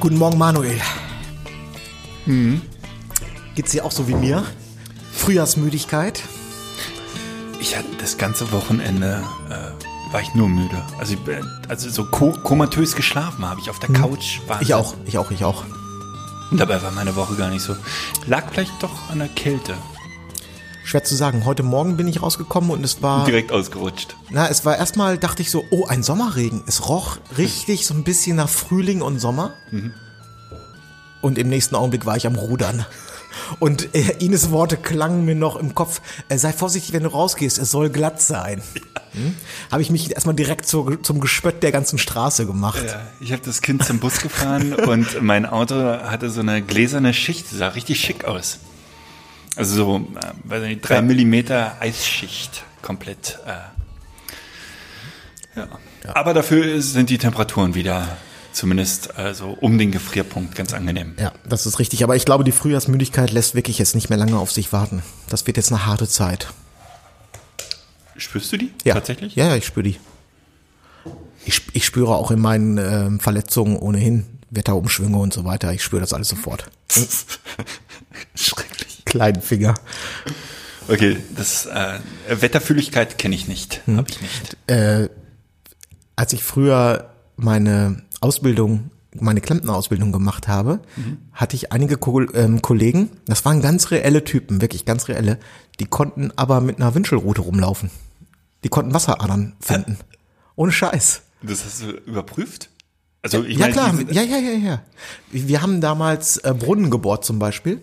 Guten Morgen, Manuel. Hm. Geht's dir auch so wie mir? Frühjahrsmüdigkeit? Ich hatte das ganze Wochenende äh, war ich nur müde. Also, bin- also so ko komatös geschlafen habe ich auf der Couch. Wahnsinn. Ich auch, ich auch, ich auch. Und dabei war meine Woche gar nicht so. Lag vielleicht doch an der Kälte. Schwer zu sagen. Heute Morgen bin ich rausgekommen und es war, Direkt ausgerutscht. na, es war erstmal, dachte ich so, oh, ein Sommerregen. Es roch richtig so ein bisschen nach Frühling und Sommer. Und im nächsten Augenblick war ich am Rudern. Und äh, Ines Worte klangen mir noch im Kopf. Äh, sei vorsichtig, wenn du rausgehst, es soll glatt sein. Hm? Habe ich mich erstmal direkt zur, zum Gespött der ganzen Straße gemacht. Ja, ich habe das Kind zum Bus gefahren und mein Auto hatte so eine gläserne Schicht. Sah richtig schick aus. Also so, äh, weiß nicht, drei Millimeter Eisschicht komplett. Äh, ja. Aber dafür sind die Temperaturen wieder zumindest also um den Gefrierpunkt ganz angenehm. Ja, das ist richtig. Aber ich glaube, die Frühjahrsmüdigkeit lässt wirklich jetzt nicht mehr lange auf sich warten. Das wird jetzt eine harte Zeit. Spürst du die Ja. tatsächlich? Ja, ja, ich spüre die. Ich, ich spüre auch in meinen ähm, Verletzungen ohnehin Wetterumschwünge und so weiter. Ich spüre das alles sofort. Schrecklich. Kleinen Finger. Okay, das äh, Wetterfühligkeit kenne ich nicht, Hm. habe ich nicht. Als ich früher meine Ausbildung, meine Klempnerausbildung gemacht habe, hatte ich einige Ko ähm, Kollegen, das waren ganz reelle Typen, wirklich ganz reelle, die konnten aber mit einer Wünschelrute rumlaufen. Die konnten Wasseradern finden. Ohne Scheiß. Das hast du überprüft? Also ich ja meine, klar, ja, ja, ja, ja. Wir haben damals äh, Brunnen gebohrt zum Beispiel.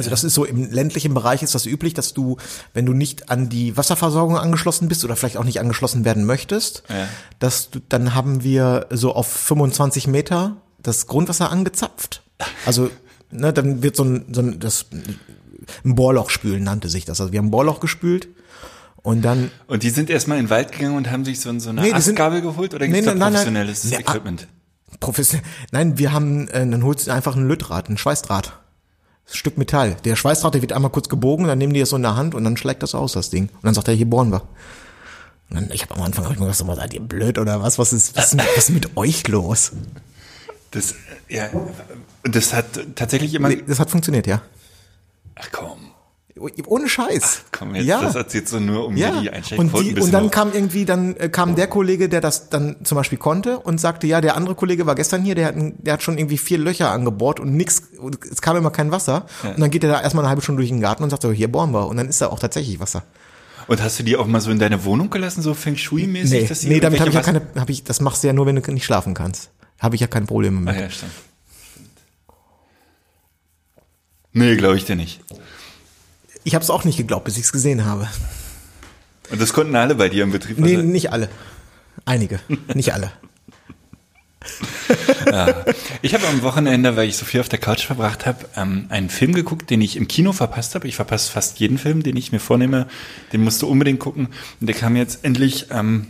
Also das ist so im ländlichen Bereich ist das üblich, dass du, wenn du nicht an die Wasserversorgung angeschlossen bist oder vielleicht auch nicht angeschlossen werden möchtest, Ja. dass du, dann haben wir so auf 25 Meter das Grundwasser angezapft. Also ne, dann wird so ein, so ein das ein Bohrloch spülen nannte sich das. Also wir haben ein Bohrloch gespült und dann Und die sind erstmal in den Wald gegangen und haben sich so, so eine Nee, Astgabel geholt oder Nee, gibt's da nein, nein, nein. professionelles Nee, ah. Equipment? Professionell. Nein, wir haben, äh, dann holst du einfach ein Lütdraht, ein Schweißdraht. Stück Metall. Der Schweißdraht, der wird einmal kurz gebogen, dann nehmen die das so in der Hand und dann schlägt das aus, das Ding. Und dann sagt er, hier bohren wir. Und dann, ich habe am Anfang hab ich mir gedacht, seid ihr blöd oder was? Was ist, was ist, mit- was ist mit euch los? Das, ja, das hat tatsächlich immer. Nee, Das hat funktioniert, ja. Ach komm, Ohne Scheiß. komm jetzt, ja. das erzählst du nur, um Ja, die und, Einschaltquoten die, und dann kam irgendwie, dann äh, kam der Kollege, der das dann zum Beispiel konnte und sagte, ja, der andere Kollege war gestern hier, der hat, der hat schon irgendwie vier Löcher angebohrt und nix, und es kam immer kein Wasser. Und dann geht er da erstmal eine halbe Stunde durch den Garten und sagt so, hier bohren wir. Und dann ist da auch tatsächlich Wasser. Und hast du die auch mal so in deine Wohnung gelassen, so Feng Shui-mäßig? Nee, dass die nee damit habe ich ja keine, hab ich, das machst du ja nur, wenn du nicht schlafen kannst. Habe ich ja keine Probleme Wasser- mit. Ah, ja, stimmt. Nee, glaube ich dir nicht. Ich habe es auch nicht geglaubt, bis ich es gesehen habe. Und das konnten alle bei dir im Betrieb. Nee, nicht alle. Einige, nicht alle. Ich habe am Wochenende, weil ich so viel auf der Couch verbracht habe, ähm, einen Film geguckt, den ich im Kino verpasst habe. Ich verpasse fast jeden Film, den ich mir vornehme. Den musst du unbedingt gucken. Und der kam jetzt endlich ähm,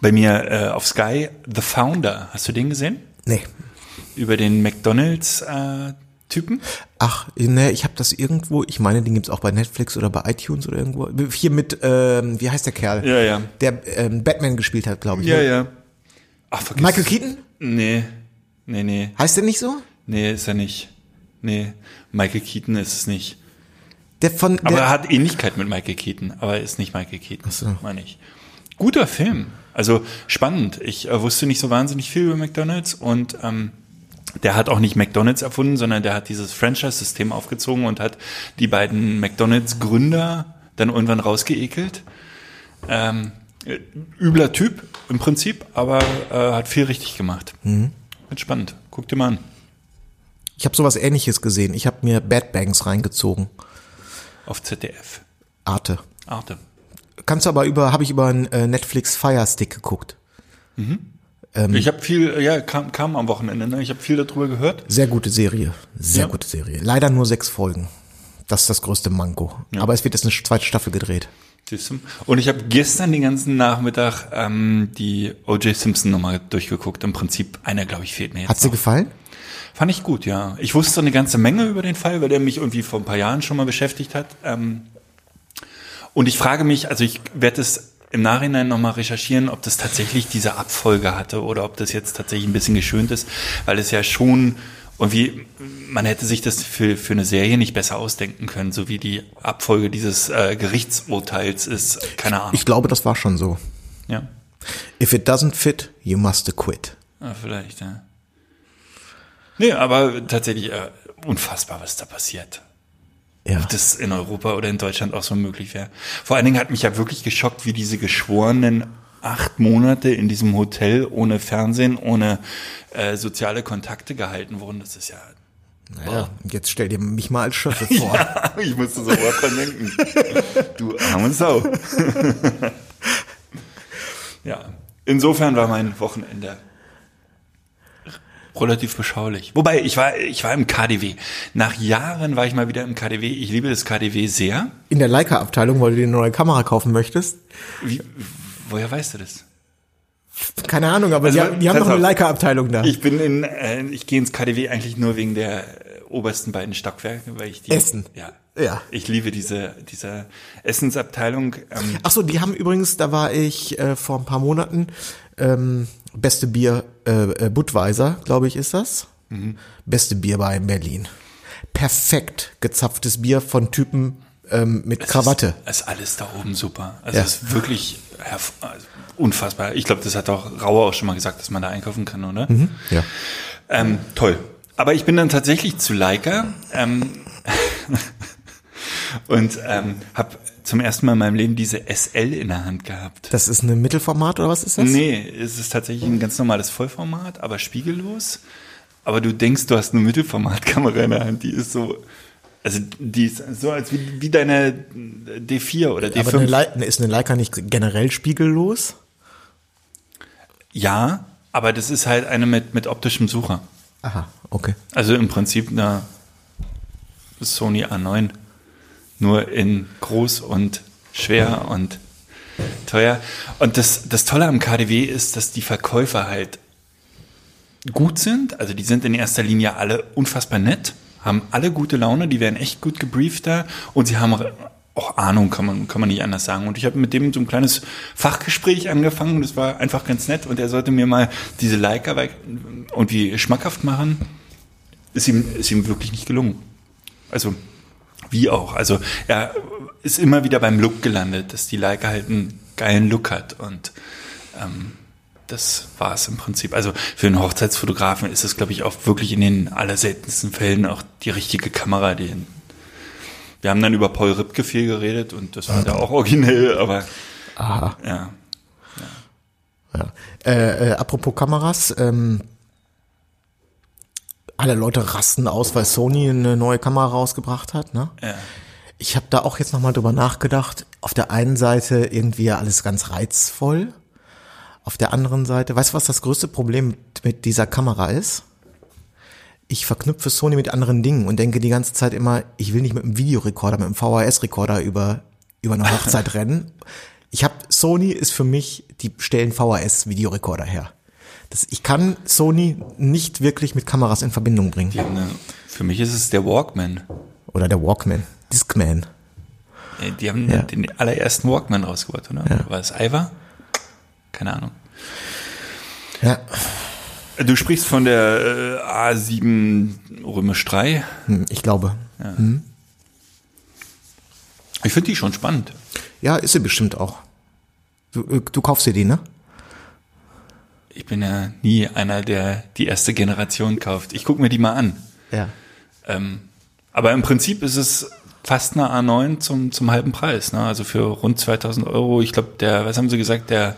bei mir äh, auf Sky. The Founder. Hast du den gesehen? Nee. Über den McDonalds-Typen? Ach, ne, ich habe das irgendwo, ich meine, den gibt's auch bei Netflix oder bei iTunes oder irgendwo. Hier mit, ähm, wie heißt der Kerl? Ja, ja. Der ähm, Batman gespielt hat, glaube ich. ja, ne? ja. Ach, vergiss Michael. Keaton? Nee, nee, nee. Heißt der nicht so? Nee, ist er nicht. Nee, Michael Keaton ist es nicht. Der von, Aber der, er hat Ähnlichkeit mit Michael Keaton, aber er ist nicht Michael Keaton, so. meine ich. Guter Film. Also spannend. Ich äh, wusste nicht so wahnsinnig viel über McDonalds und ähm, der hat auch nicht McDonalds erfunden, sondern der hat dieses Franchise-System aufgezogen und hat die beiden McDonalds-Gründer dann irgendwann rausgeekelt. Ähm, äh, übler Typ im Prinzip, aber äh, hat viel richtig gemacht. Mhm. Spannend. Guck dir mal an. Ich habe sowas ähnliches gesehen. Ich habe mir Bad Banks reingezogen. Auf ZDF. Arte. Arte. Kannst du aber über, habe ich über einen äh, Netflix Fire Stick geguckt. ich habe viel, ja, kam, kam am Wochenende, ne? Ich habe viel darüber gehört. Sehr gute Serie. Sehr Ja. gute Serie. Leider nur sechs Folgen. Das ist das größte Manko. Aber es wird jetzt eine zweite Staffel gedreht. Und ich habe gestern den ganzen Nachmittag ähm, die O.J. Simpson nochmal durchgeguckt. Im Prinzip einer, glaube ich, fehlt mir jetzt. Hat sie gefallen? Fand ich gut, ja. Ich wusste eine ganze Menge über den Fall, weil der mich irgendwie vor ein paar Jahren schon mal beschäftigt hat. Ähm, und ich frage mich, also ich werde es im Nachhinein nochmal recherchieren, ob das tatsächlich diese Abfolge hatte oder ob das jetzt tatsächlich ein bisschen geschönt ist, weil es ja schon irgendwie, man hätte sich das für, für eine Serie nicht besser ausdenken können, so wie die Abfolge dieses äh, Gerichtsurteils ist. Keine Ahnung. Ich glaube, das war schon so. ja. If it doesn't fit, you must quit. ja, vielleicht, ja. Nee, aber tatsächlich äh, unfassbar, was da passiert. Ja. ob das in Europa oder in Deutschland auch so möglich wäre. Vor allen Dingen hat mich ja wirklich geschockt, wie diese geschworenen acht Monate in diesem Hotel ohne Fernsehen, ohne äh, soziale Kontakte gehalten wurden. Das ist ja. Naja, und jetzt stell dir mich mal als Schöffe vor. ich musste sofort dran denken. Du arme Sau. ja. Insofern war mein Wochenende relativ beschaulich. Wobei, ich war, ich war im KDW. Nach Jahren war ich mal wieder im KDW. Ich liebe das KDW sehr. In der Leica-Abteilung, weil du dir eine neue Kamera kaufen möchtest. Wie, woher weißt du das? Keine Ahnung, aber Also, die, die haben noch eine. Leica-Abteilung da. Ich bin in, äh, ich gehe ins KDW eigentlich nur wegen der äh, obersten beiden Stockwerke, weil ich die Essen. Ja. Ja. Ich liebe diese diese Essensabteilung. Ähm, Ach so, die haben übrigens, da war ich äh, vor ein paar Monaten, ähm, beste Bier, äh, äh, Budweiser, glaube ich, ist das. Beste Bierbar in Berlin. Perfekt gezapftes Bier von Typen ähm, mit es Krawatte. Ist, ist alles da oben super. Also Ja. es ist wirklich also unfassbar. Ich glaube, das hat auch Rauer auch schon mal gesagt, dass man da einkaufen kann, oder? Ja. Ähm, toll. Aber ich bin dann tatsächlich zu Leica ähm, und ähm, habe zum ersten Mal in meinem Leben diese SL in der Hand gehabt. Das ist ein Mittelformat oder was ist das? Nee, es ist tatsächlich ein ganz normales Vollformat, aber spiegellos. Aber du denkst, du hast eine Mittelformatkamera in der Hand, die ist so, also die ist so, als wie, wie deine D4 oder Aber eine D5. Le ist eine Leica nicht generell spiegellos? Ja, aber das ist halt eine mit, mit optischem Sucher. Aha, okay. Also im Prinzip eine Sony A9. Nur in groß und schwer und teuer. Und das, das Tolle am KDW ist, dass die Verkäufer halt gut sind. Also die sind in erster Linie alle unfassbar nett, haben alle gute Laune, die werden echt gut gebrieft da und sie haben auch Ahnung, kann man, kann man nicht anders sagen. Und ich habe mit dem so ein kleines Fachgespräch angefangen und das war einfach ganz nett und er sollte mir mal diese Leica irgendwie schmackhaft machen. Ist ihm, ist ihm wirklich nicht gelungen. Also, wie auch. Also, er ist immer wieder beim Look gelandet, dass die Leica halt einen geilen Look hat und ähm, das war es im Prinzip. Also für einen Hochzeitsfotografen ist es, glaube ich, auch wirklich in den allerseltensten Fällen auch die richtige Kamera. Die wir haben dann über Paul Ripke viel geredet und das war ja auch originell, aber Aha. ja. Ja. Äh, äh, apropos Kameras, ähm, alle Leute rasten aus, weil Sony eine neue Kamera rausgebracht hat, ne? ja. Ich habe da auch jetzt nochmal drüber nachgedacht. Auf der einen Seite irgendwie ja alles ganz reizvoll. Auf der anderen Seite, weißt du, was das größte Problem mit, mit dieser Kamera ist? Ich verknüpfe Sony mit anderen Dingen und denke die ganze Zeit immer, ich will nicht mit einem Videorekorder, mit einem VHS-Rekorder über, über eine Hochzeit rennen. Ich habe Sony ist für mich, die stellen VHS-Videorekorder her. Das, ich kann Sony nicht wirklich mit Kameras in Verbindung bringen. Eine, für mich ist es der Walkman. Oder der Walkman, Discman. Die haben Ja. den allerersten Walkman rausgebracht, oder? Ja. War es Ivar? Keine Ahnung. Ja, Du sprichst von der äh, A7 Römisch 3. hm, ich glaube. Ich finde die schon spannend. Ja, ist sie bestimmt auch. Du, äh, du kaufst dir die, ne? Ich bin ja nie einer, der die erste Generation kauft. Ich gucke mir die mal an. Ja. Ähm, aber im Prinzip ist es fast eine A9 zum, zum halben Preis. Ne? Also für rund 2000 Euro. Ich glaube, der, was haben sie gesagt, der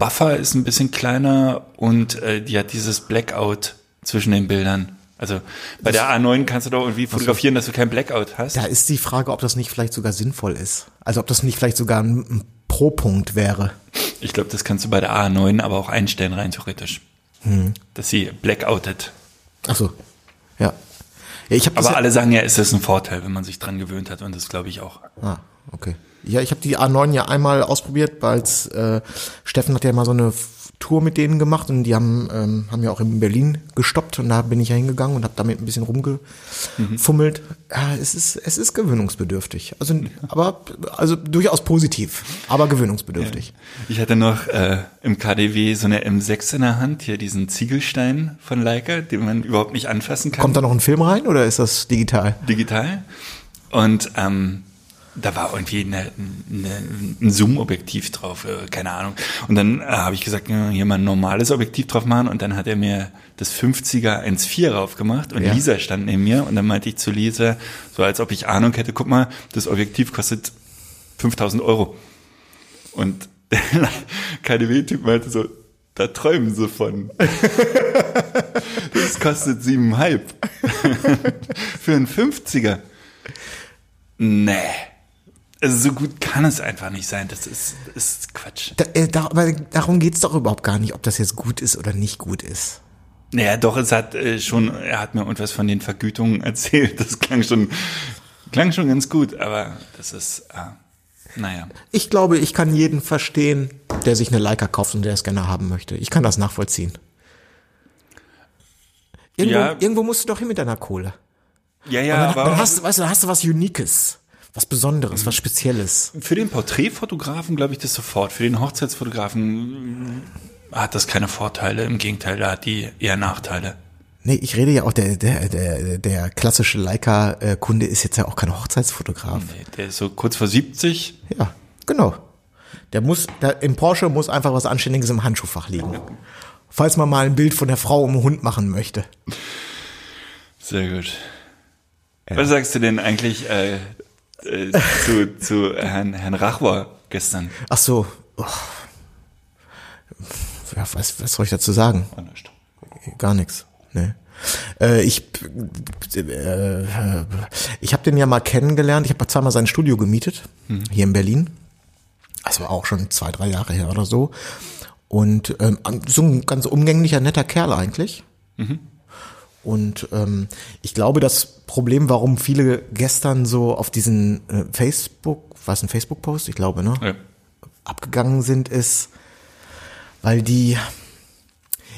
Buffer ist ein bisschen kleiner und äh, die hat dieses Blackout zwischen den Bildern. Also bei der A9 kannst du doch irgendwie fotografieren, dass du kein Blackout hast. Da ist die Frage, ob das nicht vielleicht sogar sinnvoll ist. Also ob das nicht vielleicht sogar ein, ein Pro-Punkt wäre. Ich glaube, das kannst du bei der A9 aber auch einstellen, rein theoretisch. Hm. Dass sie blackoutet. Ach so, ja. ja ich Aber ja, alle sagen ja, ist das ein Vorteil, wenn man sich dran gewöhnt hat und das glaube ich auch. Ah, okay. Ja, ich habe die A9 ja einmal ausprobiert, weil äh, Steffen hat ja mal so eine Tour mit denen gemacht und die haben ähm, haben ja auch in Berlin gestoppt und da bin ich ja hingegangen und habe damit ein bisschen rumgefummelt. Ja, es ist es ist gewöhnungsbedürftig. Also aber also durchaus positiv, aber gewöhnungsbedürftig. Ich hatte noch äh, im KDW so eine M6 in der Hand, hier diesen Ziegelstein von Leica, den man überhaupt nicht anfassen kann. Kommt da noch ein Film rein oder ist das digital? digital. Und ähm, da war irgendwie eine, eine, ein Zoom-Objektiv drauf, äh, keine Ahnung. Und dann äh, habe ich gesagt, hier mal ein normales Objektiv drauf machen. Und dann hat er mir das 50er 1.4 rauf gemacht und Ja. Lisa stand neben mir. Und dann meinte ich zu Lisa, so als ob ich Ahnung hätte, guck mal, das Objektiv kostet 5000 Euro. Und der KDW-Typ meinte so, da träumen sie von. Das kostet siebeneinhalb. Für einen 50er. Nee. Also so gut kann es einfach nicht sein. Das ist, ist Quatsch. Da, äh, da, aber darum geht's doch überhaupt gar nicht, ob das jetzt gut ist oder nicht gut ist. Naja, doch, es hat äh, schon, er hat mir irgendwas von den Vergütungen erzählt. Das klang schon, klang schon ganz gut, aber das ist, äh, naja. Ich glaube, ich kann jeden verstehen, der sich eine Leica kauft und der es gerne haben möchte. Ich kann das nachvollziehen. Irgendwo, Ja. irgendwo musst du doch hin mit deiner Kohle. Ja, ja, dann, aber dann hast, du- weißt du, dann hast du was Uniques, was Besonderes, was Spezielles. für den Porträtfotografen glaube ich das sofort. Für den Hochzeitsfotografen äh, hat das keine Vorteile. Im Gegenteil, da hat die eher Nachteile. Nee, ich rede ja auch, der, der, der, der klassische Leica-Kunde ist jetzt ja auch kein Hochzeitsfotograf. Nee, Der ist so kurz vor 70. Ja, genau. Der muss, der, im Porsche muss einfach was Anständiges im Handschuhfach liegen. Falls man mal ein Bild von der Frau um den Hund machen möchte. Sehr gut. Was sagst du denn eigentlich äh, äh, zu, zu Herrn, Herrn Rachwer gestern? Ach so. Oh. Ja, was, was soll ich dazu sagen? Gar nichts. Nee. Äh, ich äh, ich habe den ja mal kennengelernt. Ich habe zweimal sein Studio gemietet hier in Berlin. War auch schon zwei, drei Jahre her oder so. Und ähm, so ein ganz umgänglicher, netter Kerl eigentlich. Und ähm, ich glaube, das Problem, warum viele gestern so auf diesen äh, Facebook, war es ein Facebook-Post? Ich glaube, ne? Ja. abgegangen sind, ist, weil die,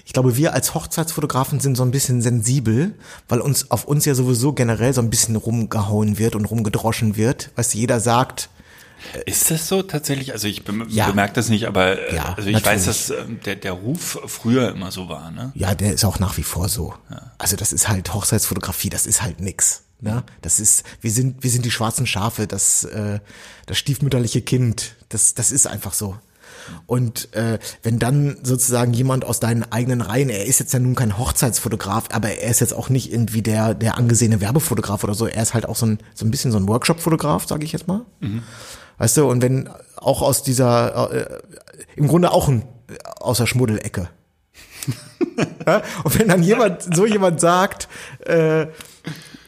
ich glaube, wir als Hochzeitsfotografen sind so ein bisschen sensibel, weil uns auf uns ja sowieso generell so ein bisschen rumgehauen wird und rumgedroschen wird. Weißt du, jeder sagt, Ist das so tatsächlich? Also ich bem Ja. bemerke das nicht, aber äh, Ja, also ich weiß, natürlich. dass ähm, der, der Ruf früher immer so war. Ne? ja, der ist auch nach wie vor so. Also das ist halt Hochzeitsfotografie, das ist halt nix. Ne? Das ist, wir sind, wir sind die schwarzen Schafe, das, äh, das stiefmütterliche Kind. Das, das ist einfach so. Und äh, wenn dann sozusagen jemand aus deinen eigenen Reihen, er ist jetzt ja nun kein Hochzeitsfotograf, aber er ist jetzt auch nicht irgendwie der der angesehene Werbefotograf oder so, er ist halt auch so ein so ein bisschen so ein Workshop-Fotograf, sage ich jetzt mal. Weißt du, und wenn auch aus dieser äh, im Grunde auch ein aus der Schmuddelecke. ja? Und wenn dann jemand so jemand sagt, äh,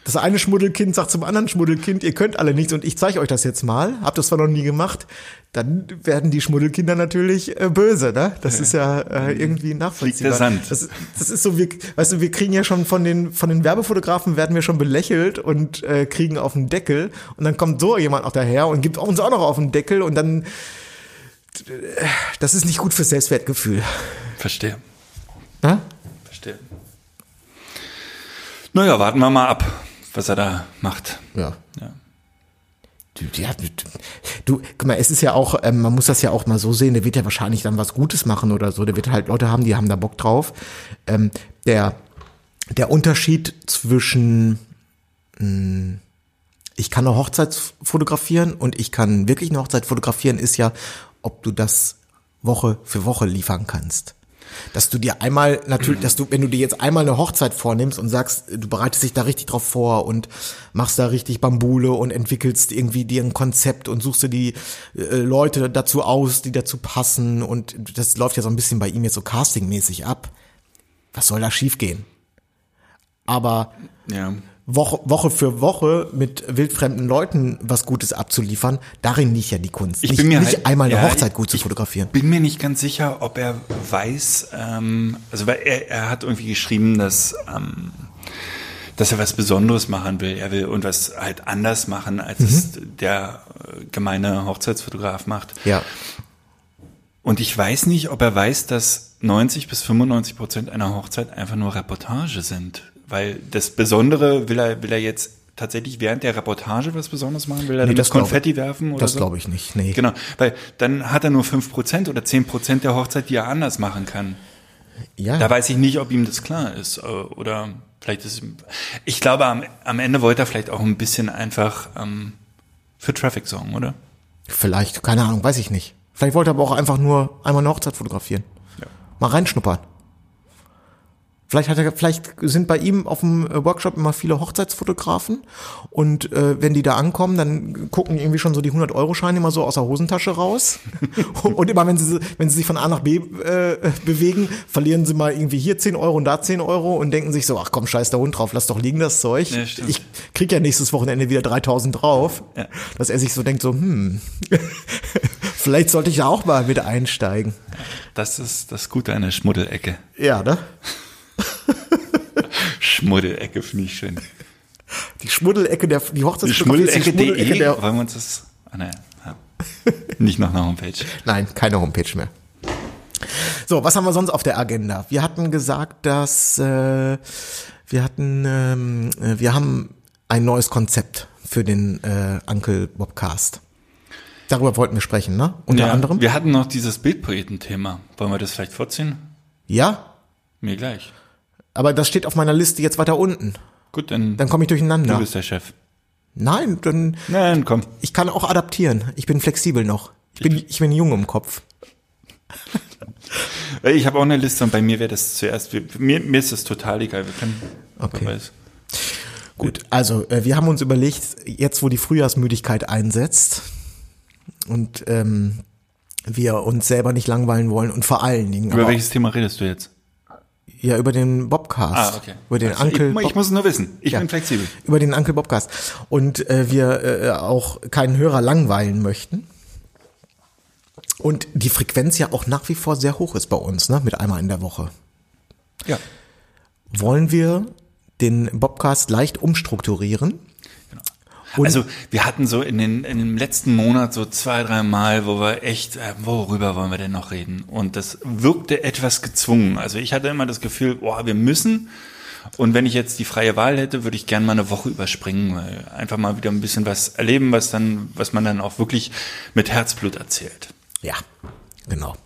das eine Schmuddelkind sagt zum anderen Schmuddelkind, ihr könnt alle nichts und ich zeige euch das jetzt mal, habt das zwar noch nie gemacht, dann werden die Schmuddelkinder natürlich äh, böse, ne? Das ist ja äh, irgendwie nachvollziehbar. Fliegt der Sand. Das, ist- das ist so, wir, weißt du, wir kriegen ja schon von den von den Werbefotografen werden wir schon belächelt und äh, kriegen auf den Deckel und dann kommt so jemand auch daher und gibt uns auch noch auf den Deckel und dann das ist nicht gut fürs Selbstwertgefühl. Verstehe. Ne? Verstehe. Naja, warten wir mal ab, was er da macht. Ja. Ja. Du, ja, du, du, guck mal, es ist ja auch, ähm, man muss das ja auch mal so sehen, der wird ja wahrscheinlich dann was Gutes machen oder so, der wird halt Leute haben, die haben da Bock drauf. Ähm, der, der Unterschied zwischen, mh, ich kann eine Hochzeit fotografieren und ich kann wirklich eine Hochzeit fotografieren, ist ja, ob du das Woche für Woche liefern kannst. Dass du dir einmal, natürlich, dass du, wenn du dir jetzt einmal eine Hochzeit vornimmst und sagst, du bereitest dich da richtig drauf vor und machst da richtig Bambule und entwickelst irgendwie dir ein Konzept und suchst dir die äh, Leute dazu aus, die dazu passen und das läuft ja so ein bisschen bei ihm jetzt so castingmäßig ab. Was soll da schiefgehen? Aber Ja. Woche, Woche für Woche mit wildfremden Leuten was Gutes abzuliefern, darin liegt ja die Kunst. Ich nicht, bin mir nicht halt- einmal eine ja, Hochzeit gut zu ich- fotografieren. Bin mir nicht ganz sicher, ob er weiß, ähm, also weil er, er hat irgendwie geschrieben, dass, ähm, dass er was Besonderes machen will. Er will irgendwas halt anders machen, als es der äh, gemeine Hochzeitsfotograf macht. Ja. Und ich weiß nicht, ob er weiß, dass 90 bis 95 Prozent einer Hochzeit einfach nur Reportage sind. Weil das Besondere will er, will er jetzt tatsächlich während der Reportage was Besonderes machen? Will er Nee, das Konfetti werfen oder Das so? glaube ich nicht. Nee. Genau, weil dann hat er nur 5% oder 10% der Hochzeit, die er anders machen kann. Ja. Da weiß ich nicht, ob ihm das klar ist. äh, Oder vielleicht ist. Ich glaube, am, am Ende wollte er vielleicht auch ein bisschen einfach ähm, für Traffic sorgen, oder? Vielleicht, keine Ahnung, weiß ich nicht. Vielleicht wollte er aber auch einfach nur einmal eine Hochzeit fotografieren. Ja. Mal reinschnuppern. Vielleicht hat er, vielleicht sind bei ihm auf dem äh, Workshop immer viele Hochzeitsfotografen und äh, wenn die da ankommen, dann gucken irgendwie schon so die 100 Euro Scheine immer so aus der Hosentasche raus und immer wenn sie wenn sie sich von A nach B äh, bewegen, verlieren sie mal irgendwie hier 10 Euro und da 10 Euro und denken sich so, ach komm, scheiß der Hund drauf, lass doch liegen das Zeug. Ja, ich krieg ja nächstes Wochenende wieder 3000 drauf. Ja. Dass er sich so denkt so, hm, vielleicht sollte ich da auch mal wieder einsteigen. Das ist das Gute an der Schmuddelecke. Ja, ne? Schmuddelecke finde ich schön. Die Schmuddelecke der, die Hochzeitsfotografie die Schmuddelecke Schmuddelecke.de, der, wollen wir uns das. Ah, naja, ja. Nicht noch eine Homepage. Nein, keine Homepage mehr. So, was haben wir sonst auf der Agenda? Wir hatten gesagt, dass äh, wir hatten, ähm, äh, wir haben ein neues Konzept für den äh, Uncle Bobcast. Darüber wollten wir sprechen, ne? Unter Ja, anderem. Wir hatten noch dieses Bildpoeten-Thema. Wollen wir das vielleicht vorziehen? Ja, Mir gleich. Aber das steht auf meiner Liste jetzt weiter unten. Gut, dann, Dann komme ich du durcheinander. bist der Chef. Nein, dann Nein, komm. ich kann auch adaptieren. Ich bin flexibel noch. Ich bin, ich bin jung im Kopf. Ich habe auch eine Liste und bei mir wäre das zuerst. Mir, mir ist das total egal. Wir können. Okay. Gut, also äh, wir haben uns überlegt, jetzt wo die Frühjahrsmüdigkeit einsetzt und ähm, wir uns selber nicht langweilen wollen und vor allen Dingen Über welches Thema redest du jetzt? Ja über den Bobcast, Ah, okay. über den Also, Uncle ich, ich muss es nur wissen. Ich Ja. bin flexibel. über den Uncle Bobcast und äh, wir äh, auch keinen Hörer langweilen möchten. Und die Frequenz ja auch nach wie vor sehr hoch ist bei uns, ne, mit einmal in der Woche. Ja. Wollen wir den Bobcast leicht umstrukturieren? Und- also wir hatten so in, den, in dem letzten Monat so zwei, drei Mal, wo wir echt, äh, worüber wollen wir denn noch reden? Und das wirkte etwas gezwungen. Also ich hatte immer das Gefühl, boah, wir müssen. Und wenn ich jetzt die freie Wahl hätte, würde ich gerne mal eine Woche überspringen, weil einfach mal wieder ein bisschen was erleben, was dann, was man dann auch wirklich mit Herzblut erzählt. Ja, genau.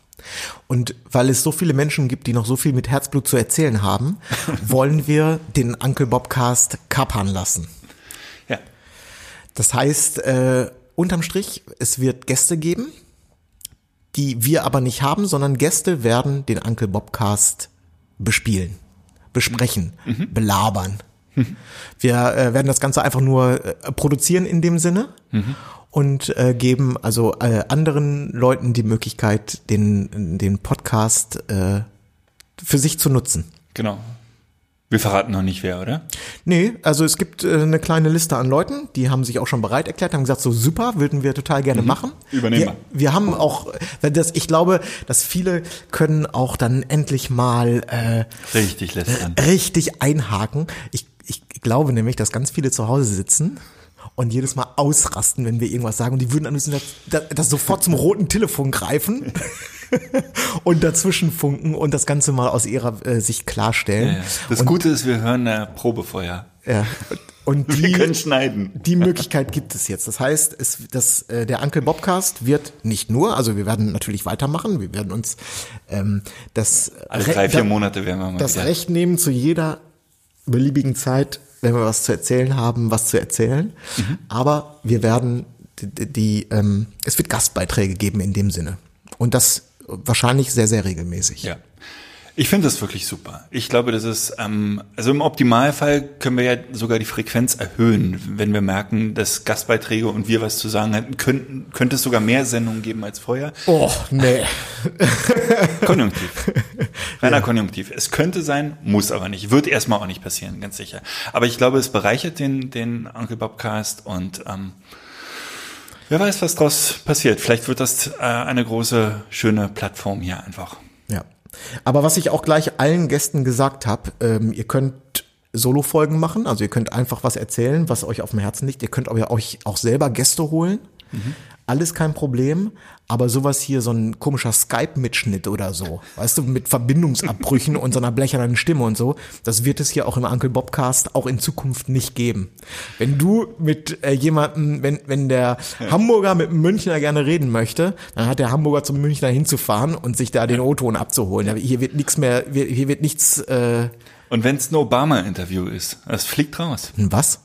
Und weil es so viele Menschen gibt, die noch so viel mit Herzblut zu erzählen haben, wollen wir den Uncle Bobcast kappern lassen. Das heißt, äh, unterm Strich, es wird Gäste geben, die wir aber nicht haben, sondern Gäste werden den Uncle Bobcast bespielen, besprechen, belabern. Wir äh, werden das Ganze einfach nur äh, produzieren in dem Sinne und äh, geben also äh, anderen Leuten die Möglichkeit, den, den Podcast äh, für sich zu nutzen. Genau. Wir verraten noch nicht wer, oder? Nee, also es gibt äh, eine kleine Liste an Leuten, die haben sich auch schon bereit erklärt, haben gesagt, so super, würden wir total gerne machen. Übernehmen wir. Wir haben auch, weil das, ich glaube, dass viele können auch dann endlich mal äh, Richtig lästern. richtig einhaken. Ich, ich glaube nämlich, dass ganz viele zu Hause sitzen und jedes Mal ausrasten, wenn wir irgendwas sagen. Und die würden am liebsten das, das, das sofort zum roten Telefon greifen und dazwischen funken und das Ganze mal aus ihrer äh, Sicht klarstellen. Ja, ja. Das und, Gute ist, wir hören eine Probe vorher. ja, und Wir die, können schneiden. die Möglichkeit gibt es jetzt. Das heißt, es, das, äh, der Uncle Bobcast wird nicht nur, also wir werden natürlich weitermachen, wir werden uns ähm, das, Alle Re- drei, vier Monate werden wir mal das wieder. Recht nehmen, zu jeder beliebigen Zeit, wenn wir was zu erzählen haben, was zu erzählen. Mhm. Aber wir werden die, die, die ähm, es wird Gastbeiträge geben in dem Sinne. Und das wahrscheinlich sehr, sehr regelmäßig. Ja. Ich finde das wirklich super. Ich glaube, das ist, ähm, also im Optimalfall können wir ja sogar die Frequenz erhöhen, wenn wir merken, dass Gastbeiträge und wir was zu sagen hätten, könnten, könnte es sogar mehr Sendungen geben als vorher. Oh, nee. Konjunktiv. Reiner ja. Konjunktiv. Es könnte sein, muss aber nicht. Wird erstmal auch nicht passieren, ganz sicher. Aber ich glaube, es bereichert den, den Uncle Bobcast und ähm, wer weiß, was draus passiert. Vielleicht wird das äh, eine große, schöne Plattform hier einfach. Ja. Aber was ich auch gleich allen Gästen gesagt habe, ähm, ihr könnt Solo-Folgen machen, also ihr könnt einfach was erzählen, was euch auf dem Herzen liegt. Ihr könnt euch auch selber Gäste holen. Mhm alles kein Problem, aber sowas hier, so ein komischer Skype-Mitschnitt oder so, weißt du, mit Verbindungsabbrüchen und so einer blechernen Stimme und so, das wird es hier auch im Uncle Bobcast auch in Zukunft nicht geben. Wenn du mit äh, jemandem, wenn, wenn der Hamburger mit einem Münchner gerne reden möchte, dann hat der Hamburger zum Münchner hinzufahren und sich da den O-Ton abzuholen. Hier wird nichts mehr, hier wird nichts. Äh und wenn es ein Obama-Interview ist, das fliegt raus. Ein was?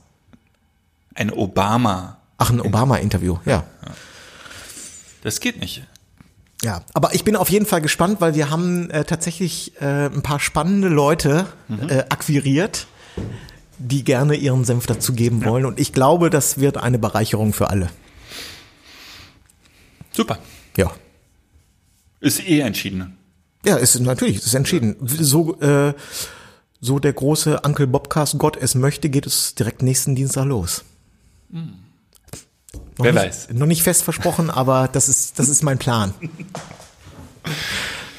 Ein Obama. Ach, ein Obama-Interview, ja. ja. Das geht nicht. Ja, aber ich bin auf jeden Fall gespannt, weil wir haben äh, tatsächlich äh, ein paar spannende Leute mhm. äh, akquiriert, die gerne ihren Senf dazugeben ja. wollen. Und ich glaube, das wird eine Bereicherung für alle. Super. Ja. Ist eh entschieden. Ja, ist natürlich, ist entschieden. So, äh, so der große Uncle Bobcast Gott es möchte, geht es direkt nächsten Dienstag los. Mhm. Noch Wer nicht, weiß. Noch nicht fest versprochen, aber das ist, das ist mein Plan.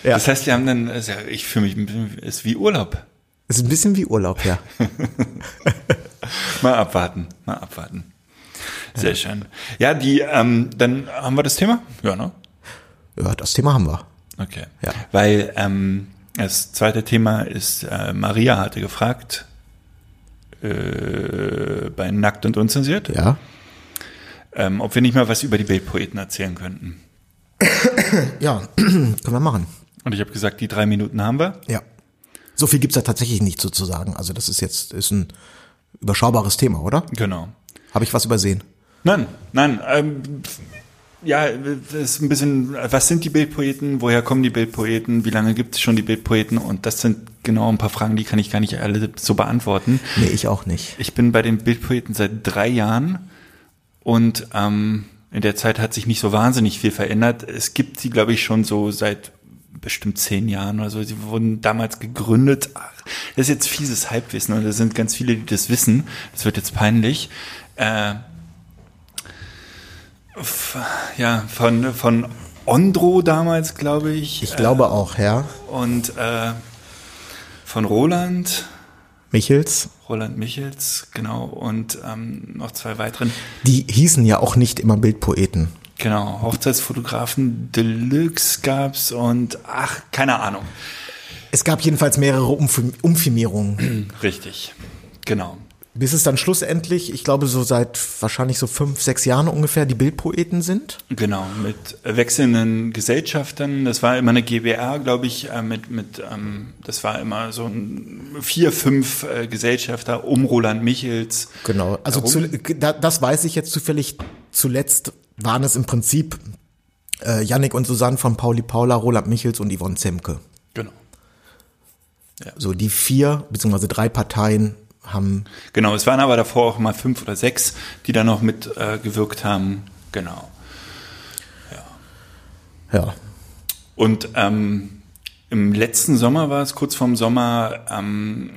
Ja. Das heißt, wir haben dann, ich fühle mich, ist wie Urlaub. Ist ein bisschen wie Urlaub, ja. mal abwarten, mal abwarten. Sehr ja. schön. Ja, die, ähm, dann haben wir das Thema? Ja, ne? Ja, das Thema haben wir. Okay. Ja. Weil ähm, das zweite Thema ist, äh, Maria hatte gefragt, äh, bei Nackt und Unzensiert. Ja ähm, ob wir nicht mal was über die Bildpoeten erzählen könnten. Ja, können wir machen. Und ich habe gesagt, die drei Minuten haben wir. Ja. So viel gibt's da tatsächlich nicht so zu sagen. Also das ist jetzt ist ein überschaubares Thema, oder? Genau. Habe ich was übersehen? Nein, nein. Ähm, ja, das ist ein bisschen, was sind die Bildpoeten, woher kommen die Bildpoeten, wie lange gibt es schon die Bildpoeten und das sind genau ein paar Fragen, die kann ich gar nicht alle so beantworten. Nee, ich auch nicht. Ich bin bei den Bildpoeten seit drei Jahren und ähm, in der Zeit hat sich nicht so wahnsinnig viel verändert. Es gibt sie, glaube ich, schon so seit bestimmt zehn Jahren oder so. Sie wurden damals gegründet. Das ist jetzt fieses Halbwissen und da sind ganz viele, die das wissen. Das wird jetzt peinlich. Äh, ja, von, von Ondro damals, glaube ich. Ich glaube äh, auch, ja. Und äh, von Roland. Michels. Roland Michels, genau, und ähm, noch zwei weiteren. Die hießen ja auch nicht immer Bildpoeten. Genau, Hochzeitsfotografen Deluxe gab's und ach, keine Ahnung. Es gab jedenfalls mehrere Umfirmierungen. Richtig, genau bis es dann schlussendlich, ich glaube, so seit wahrscheinlich so fünf, sechs Jahren ungefähr die Bildpoeten sind. Genau, mit wechselnden Gesellschaftern. Das war immer eine GBR, glaube ich, äh, mit, mit ähm, das war immer so ein vier, fünf äh, Gesellschafter um Roland Michels. Genau, also zu, das weiß ich jetzt zufällig. Zuletzt waren es im Prinzip äh, Yannick und Susanne von Pauli Paula, Roland Michels und Yvonne Zemke. Genau. Ja. So die vier beziehungsweise drei Parteien haben. Genau, es waren aber davor auch mal fünf oder sechs, die da noch mit äh, gewirkt haben. Genau. Ja. Ja. Und ähm, im letzten Sommer war es, kurz vorm Sommer, ähm,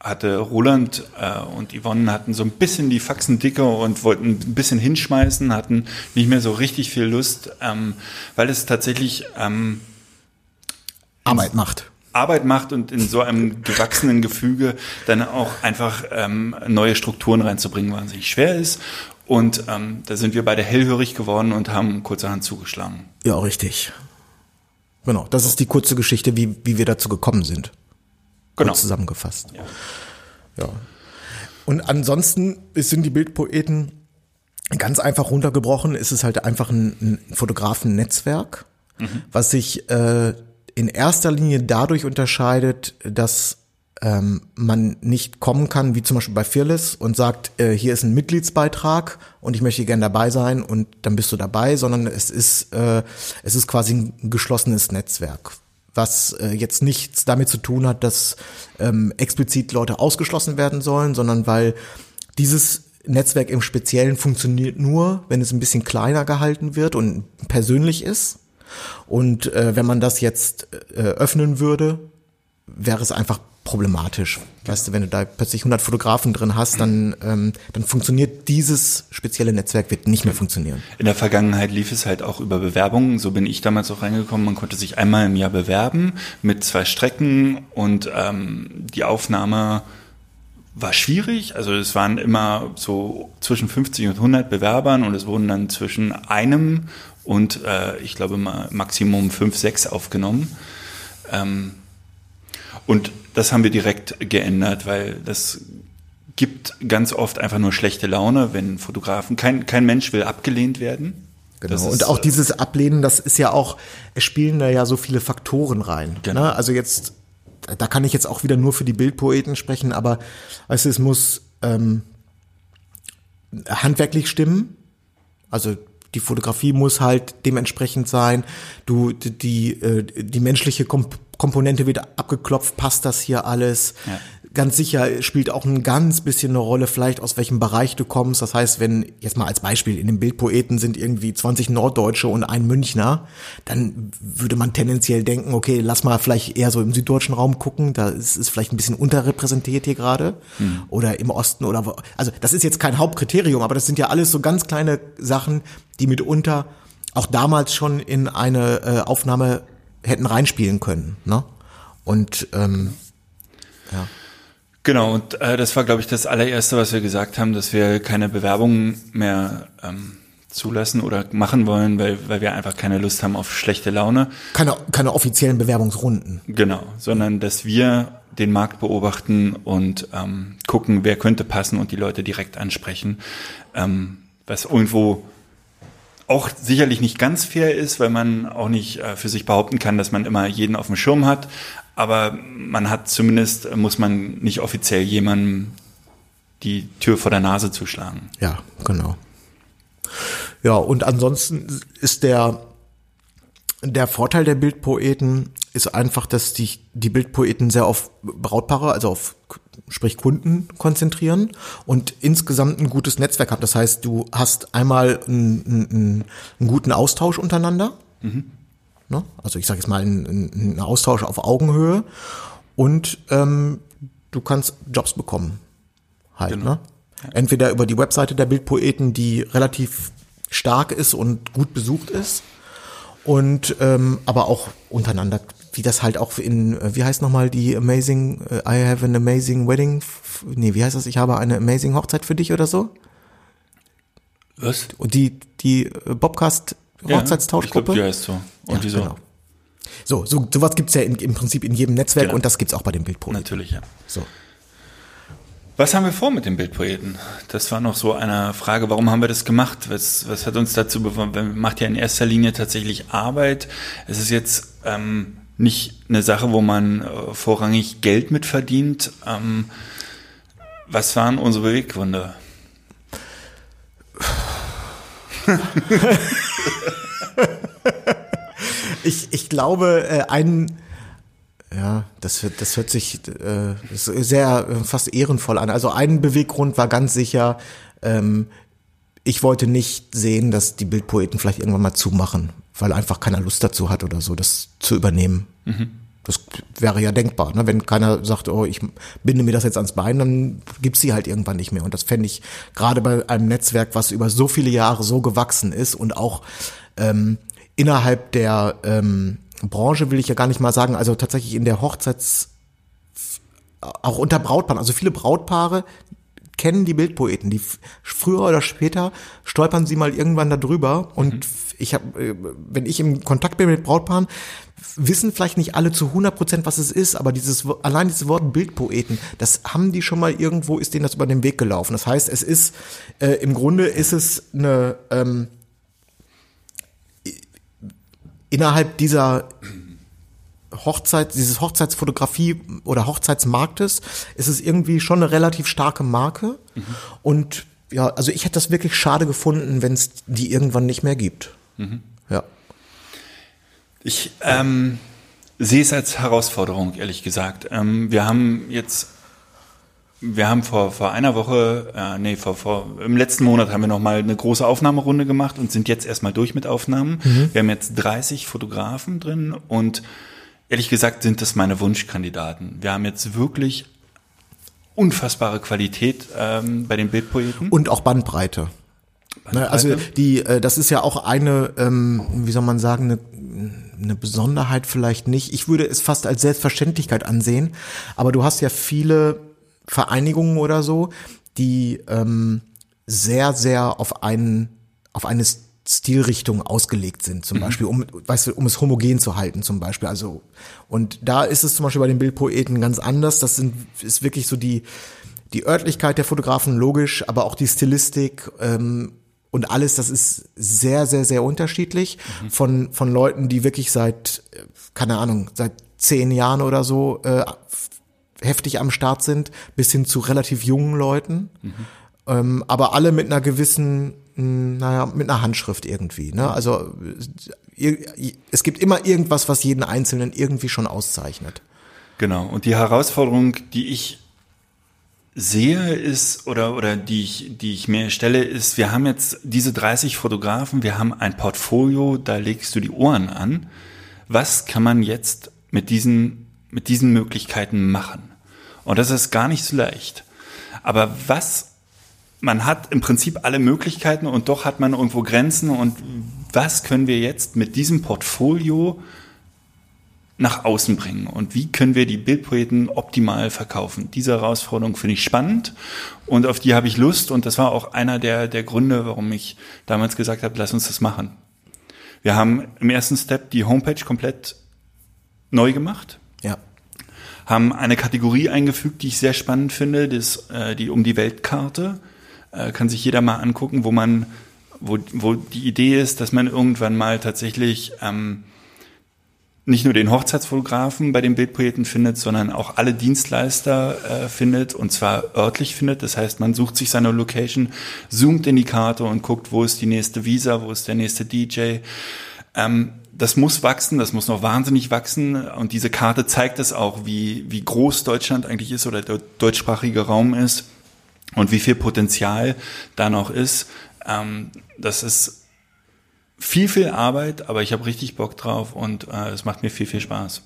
hatte Roland äh, und Yvonne hatten so ein bisschen die Faxen dicker und wollten ein bisschen hinschmeißen, hatten nicht mehr so richtig viel Lust, ähm, weil es tatsächlich ähm, Arbeit macht. Arbeit macht und in so einem gewachsenen Gefüge dann auch einfach ähm, neue Strukturen reinzubringen, wahnsinnig schwer ist. Und ähm, da sind wir beide hellhörig geworden und haben kurzerhand zugeschlagen. Ja, richtig. Genau, das ist die kurze Geschichte, wie, wie wir dazu gekommen sind. Genau. Kurz zusammengefasst. Ja. ja. Und ansonsten sind die Bildpoeten ganz einfach runtergebrochen, ist es halt einfach ein, ein Fotografen-Netzwerk, mhm. was sich äh, in erster Linie dadurch unterscheidet, dass ähm, man nicht kommen kann, wie zum Beispiel bei Fearless und sagt, äh, hier ist ein Mitgliedsbeitrag und ich möchte gerne dabei sein und dann bist du dabei, sondern es ist, äh, es ist quasi ein geschlossenes Netzwerk was äh, jetzt nichts damit zu tun hat, dass ähm, explizit Leute ausgeschlossen werden sollen, sondern weil dieses Netzwerk im Speziellen funktioniert nur, wenn es ein bisschen kleiner gehalten wird und persönlich ist. Und äh, wenn man das jetzt äh, öffnen würde, wäre es einfach problematisch. Weißt du, wenn du da plötzlich 100 Fotografen drin hast, dann, ähm, dann funktioniert dieses spezielle Netzwerk, wird nicht mehr funktionieren. In der Vergangenheit lief es halt auch über Bewerbungen. So bin ich damals auch reingekommen. Man konnte sich einmal im Jahr bewerben mit zwei Strecken und ähm, die Aufnahme war schwierig. Also es waren immer so zwischen 50 und 100 Bewerbern und es wurden dann zwischen einem und äh, ich glaube Maximum fünf, sechs aufgenommen. Ähm, und das haben wir direkt geändert, weil das gibt ganz oft einfach nur schlechte Laune, wenn Fotografen, kein, kein Mensch will abgelehnt werden. Genau. Ist, und auch dieses Ablehnen, das ist ja auch, es spielen da ja so viele Faktoren rein. Genau. Ne? Also jetzt, da kann ich jetzt auch wieder nur für die Bildpoeten sprechen, aber du, es muss ähm, handwerklich stimmen. Also die Fotografie muss halt dementsprechend sein. Du die die, äh, die menschliche Komp Komponente wird abgeklopft, passt das hier alles? Ja. Ganz sicher spielt auch ein ganz bisschen eine Rolle, vielleicht aus welchem Bereich du kommst. Das heißt, wenn, jetzt mal als Beispiel, in den Bildpoeten sind irgendwie 20 Norddeutsche und ein Münchner, dann würde man tendenziell denken, okay, lass mal vielleicht eher so im süddeutschen Raum gucken, da ist es vielleicht ein bisschen unterrepräsentiert hier gerade. Mhm. Oder im Osten oder wo. Also das ist jetzt kein Hauptkriterium, aber das sind ja alles so ganz kleine Sachen, die mitunter auch damals schon in eine äh, Aufnahme hätten reinspielen können. Ne? Und ähm, ja. Genau, und äh, das war, glaube ich, das allererste, was wir gesagt haben, dass wir keine Bewerbungen mehr ähm, zulassen oder machen wollen, weil, weil wir einfach keine Lust haben auf schlechte Laune. Keine, keine offiziellen Bewerbungsrunden. Genau, sondern dass wir den Markt beobachten und ähm, gucken, wer könnte passen und die Leute direkt ansprechen. Ähm, was irgendwo auch sicherlich nicht ganz fair ist, weil man auch nicht äh, für sich behaupten kann, dass man immer jeden auf dem Schirm hat. Aber man hat zumindest, muss man nicht offiziell jemandem die Tür vor der Nase zuschlagen. Ja, genau. Ja, und ansonsten ist der, der Vorteil der Bildpoeten ist einfach, dass die, die Bildpoeten sehr auf Brautpaare, also auf sprich Kunden konzentrieren und insgesamt ein gutes Netzwerk haben. Das heißt, du hast einmal einen, einen, einen guten Austausch untereinander. Mhm. Ne? Also ich sage jetzt mal einen, einen, Austausch auf Augenhöhe und ähm, du kannst Jobs bekommen. Halt, genau. ne? Entweder über die Webseite der Bildpoeten, die relativ stark ist und gut besucht ist, und ähm, aber auch untereinander wie das halt auch in, äh, wie heißt nochmal die Amazing, uh, I have an amazing wedding, nee, wie heißt das, ich habe eine amazing Hochzeit für dich oder so? Was? Und die, die äh, Bobcast Hochzeitstauschgruppe? Ja, die heißt so. Und ja, wieso? Genau. So, so sowas gibt's ja in, im Prinzip in jedem Netzwerk genau. und das gibt's auch bei den Bildpoeten. Natürlich, ja. So. Was haben wir vor mit dem Bildpoeten? Das war noch so eine Frage, warum haben wir das gemacht? Was, was hat uns dazu bewogen? Man macht ja in erster Linie tatsächlich Arbeit. Es ist jetzt ähm, nicht eine Sache, wo man äh, vorrangig Geld mit verdient. Ähm, was waren unsere Beweggründe? ich, ich glaube, äh, ein, ja, das, das hört sich äh, sehr äh, fast ehrenvoll an. Also ein Beweggrund war ganz sicher, ähm, ich wollte nicht sehen, dass die Bildpoeten vielleicht irgendwann mal zumachen, weil einfach keiner Lust dazu hat oder so, das zu übernehmen. Mhm. Das wäre ja denkbar, ne? wenn keiner sagt, oh, ich binde mir das jetzt ans Bein, dann gibt's sie halt irgendwann nicht mehr. Und das fände ich gerade bei einem Netzwerk, was über so viele Jahre so gewachsen ist und auch ähm, innerhalb der ähm, Branche will ich ja gar nicht mal sagen, also tatsächlich in der Hochzeits auch unter Brautpaaren, also viele Brautpaare kennen die Bildpoeten, die früher oder später stolpern sie mal irgendwann darüber und mhm. ich habe, äh, wenn ich im Kontakt bin mit Brautpaaren, wissen vielleicht nicht alle zu 100 Prozent, was es ist, aber dieses allein dieses Wort Bildpoeten, das haben die schon mal irgendwo, ist denen das über den Weg gelaufen. Das heißt, es ist äh, im Grunde ist es eine ähm, innerhalb dieser Hochzeit, dieses Hochzeitsfotografie oder Hochzeitsmarktes ist es irgendwie schon eine relativ starke Marke. Mhm. Und ja, also ich hätte das wirklich schade gefunden, wenn es die irgendwann nicht mehr gibt. Mhm. Ja. Ich, ähm, sehe es als Herausforderung, ehrlich gesagt. Ähm, wir haben jetzt, wir haben vor, vor einer Woche, äh, nee, vor, vor, im letzten Monat haben wir nochmal eine große Aufnahmerunde gemacht und sind jetzt erstmal durch mit Aufnahmen. Mhm. Wir haben jetzt 30 Fotografen drin und ehrlich gesagt sind das meine Wunschkandidaten. Wir haben jetzt wirklich unfassbare Qualität ähm, bei den Bildprojekten. Und auch Bandbreite. Ne, also die, äh, das ist ja auch eine, ähm, wie soll man sagen, eine, eine Besonderheit vielleicht nicht. Ich würde es fast als Selbstverständlichkeit ansehen, aber du hast ja viele Vereinigungen oder so, die ähm, sehr, sehr auf einen, auf eine Stilrichtung ausgelegt sind, zum Beispiel, um, weißt du, um es homogen zu halten, zum Beispiel. Also, und da ist es zum Beispiel bei den Bildpoeten ganz anders. Das sind, ist wirklich so die, die Örtlichkeit der Fotografen logisch, aber auch die Stilistik ähm, und alles, das ist sehr, sehr, sehr unterschiedlich von, von Leuten, die wirklich seit, äh, keine Ahnung, seit zehn Jahren oder so äh, heftig am Start sind, bis hin zu relativ jungen Leuten. Ähm, aber alle mit einer gewissen, mh, naja, mit einer Handschrift irgendwie. Ne? Also es gibt immer irgendwas, was jeden Einzelnen irgendwie schon auszeichnet. Genau. Und die Herausforderung, die ich sehe, ist, oder, oder die ich, die ich mir stelle, ist, wir haben jetzt diese 30 Fotografen, wir haben ein Portfolio, da legst du die Ohren an. Was kann man jetzt mit diesen, mit diesen Möglichkeiten machen? Und das ist gar nicht so leicht. Aber was, man hat im Prinzip alle Möglichkeiten und doch hat man irgendwo Grenzen und was können wir jetzt mit diesem Portfolio nach außen bringen und wie können wir die Bildpoeten optimal verkaufen. Diese Herausforderung finde ich spannend und auf die habe ich Lust und das war auch einer der, der Gründe, warum ich damals gesagt habe, lass uns das machen. Wir haben im ersten Step die Homepage komplett neu gemacht. Haben eine Kategorie eingefügt, die ich sehr spannend finde, das, äh, die um die Weltkarte. Äh, kann sich jeder mal angucken, wo man, wo, wo die Idee ist, dass man irgendwann mal tatsächlich ähm, nicht nur den Hochzeitsfotografen bei den Bildprojekten findet, sondern auch alle Dienstleister äh, findet und zwar örtlich findet. Das heißt, man sucht sich seine Location, zoomt in die Karte und guckt, wo ist die nächste Visa, wo ist der nächste DJ. Ähm, das muss wachsen, das muss noch wahnsinnig wachsen und diese Karte zeigt es auch, wie, wie groß Deutschland eigentlich ist oder der deutschsprachige Raum ist und wie viel Potenzial da noch ist. Ähm, das ist viel, viel Arbeit, aber ich habe richtig Bock drauf und äh, es macht mir viel, viel Spaß.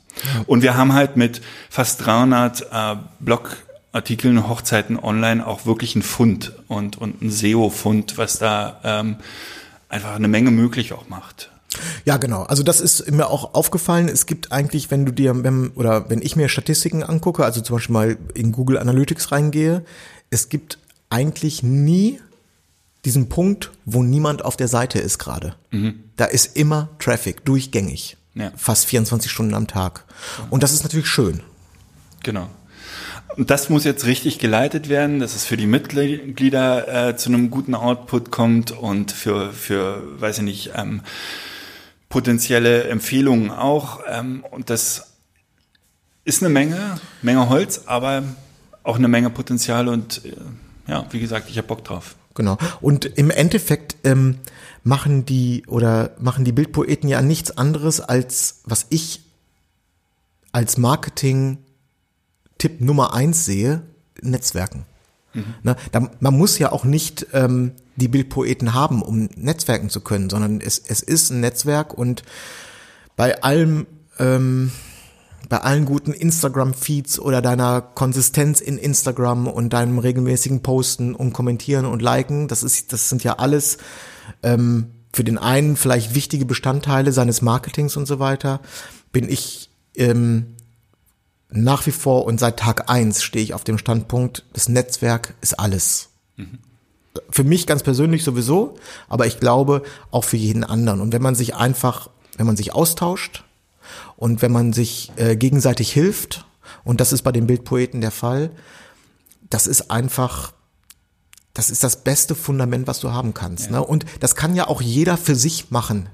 Und wir haben halt mit fast 300 äh, Blogartikeln, Hochzeiten online auch wirklich einen Fund und, und ein SEO-Fund, was da ähm, einfach eine Menge möglich auch macht. Ja, genau. Also das ist mir auch aufgefallen. Es gibt eigentlich, wenn du dir, wenn, oder wenn ich mir Statistiken angucke, also zum Beispiel mal in Google Analytics reingehe, es gibt eigentlich nie diesen Punkt, wo niemand auf der Seite ist gerade. Da ist immer Traffic, durchgängig. Ja. Fast 24 Stunden am Tag. Und das ist natürlich schön. Genau. Und das muss jetzt richtig geleitet werden, dass es für die Mitglieder äh, zu einem guten Output kommt und für, für weiß ich nicht, ähm, potenzielle Empfehlungen auch. Ähm, und das ist eine Menge, Menge Holz, aber auch eine Menge Potenzial und äh, ja, wie gesagt, ich habe Bock drauf. Genau. Und im Endeffekt ähm, machen die oder machen die Bildpoeten ja nichts anderes als was ich als Marketing-Tipp Nummer eins sehe: Netzwerken. Ne, da, man muss ja auch nicht ähm, die Bildpoeten haben, um Netzwerken zu können, sondern es, es ist ein Netzwerk und bei allem ähm, bei allen guten Instagram-Feeds oder deiner Konsistenz in Instagram und deinem regelmäßigen Posten und Kommentieren und Liken, das ist, das sind ja alles ähm, für den einen vielleicht wichtige Bestandteile seines Marketings und so weiter. Bin ich ähm, nach wie vor und seit Tag eins stehe ich auf dem Standpunkt, das Netzwerk ist alles. Für mich ganz persönlich sowieso, aber ich glaube auch für jeden anderen. Und wenn man sich einfach, wenn man sich austauscht, und wenn man sich äh, gegenseitig hilft, und das ist bei den Bildpoeten der Fall, das ist einfach, das ist das beste Fundament, was du haben kannst. Ne? Und das kann ja auch jeder für sich machen.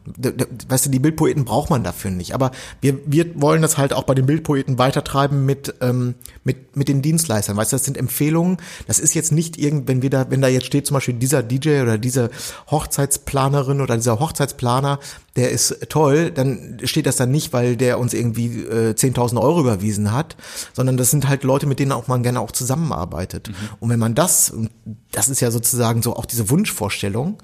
Weißt du, die Bildpoeten braucht man dafür nicht. Aber wir, wir wollen das halt auch bei den Bildpoeten weitertreiben mit, ähm, mit, mit den Dienstleistern. Weißt du, das sind Empfehlungen. Das ist jetzt nicht irgend, wenn wir da, wenn da jetzt steht zum Beispiel dieser DJ oder diese Hochzeitsplanerin oder dieser Hochzeitsplaner, der ist toll, dann steht das dann nicht, weil der uns irgendwie äh, 10.000 Euro überwiesen hat, sondern das sind halt Leute, mit denen auch man gerne auch zusammenarbeitet. Und wenn man das, das ist ja sozusagen so auch diese Wunschvorstellung,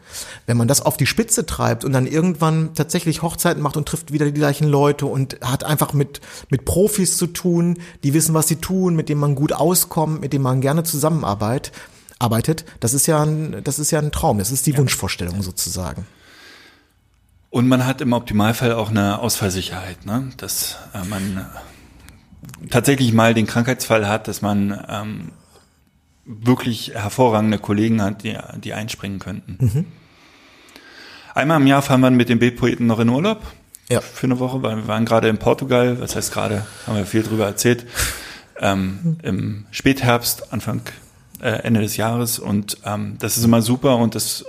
wenn man das auf die Spitze treibt und dann irgendwann tatsächlich Hochzeiten macht und trifft wieder die gleichen Leute und hat einfach mit, mit Profis zu tun, die wissen, was sie tun, mit denen man gut auskommt, mit denen man gerne zusammenarbeitet, arbeitet, das ist ja ein, das ist ja ein Traum, das ist die Wunschvorstellung sozusagen. Und man hat im Optimalfall auch eine Ausfallsicherheit, ne? dass äh, man tatsächlich mal den Krankheitsfall hat, dass man ähm, wirklich hervorragende Kollegen hat, die, die einspringen könnten. Einmal im Jahr fahren wir mit den Bildpoeten noch in Urlaub. Ja. Für eine Woche, weil wir waren gerade in Portugal, was heißt gerade, haben wir viel drüber erzählt, ähm, im Spätherbst, Anfang, äh, Ende des Jahres und ähm, das ist immer super und das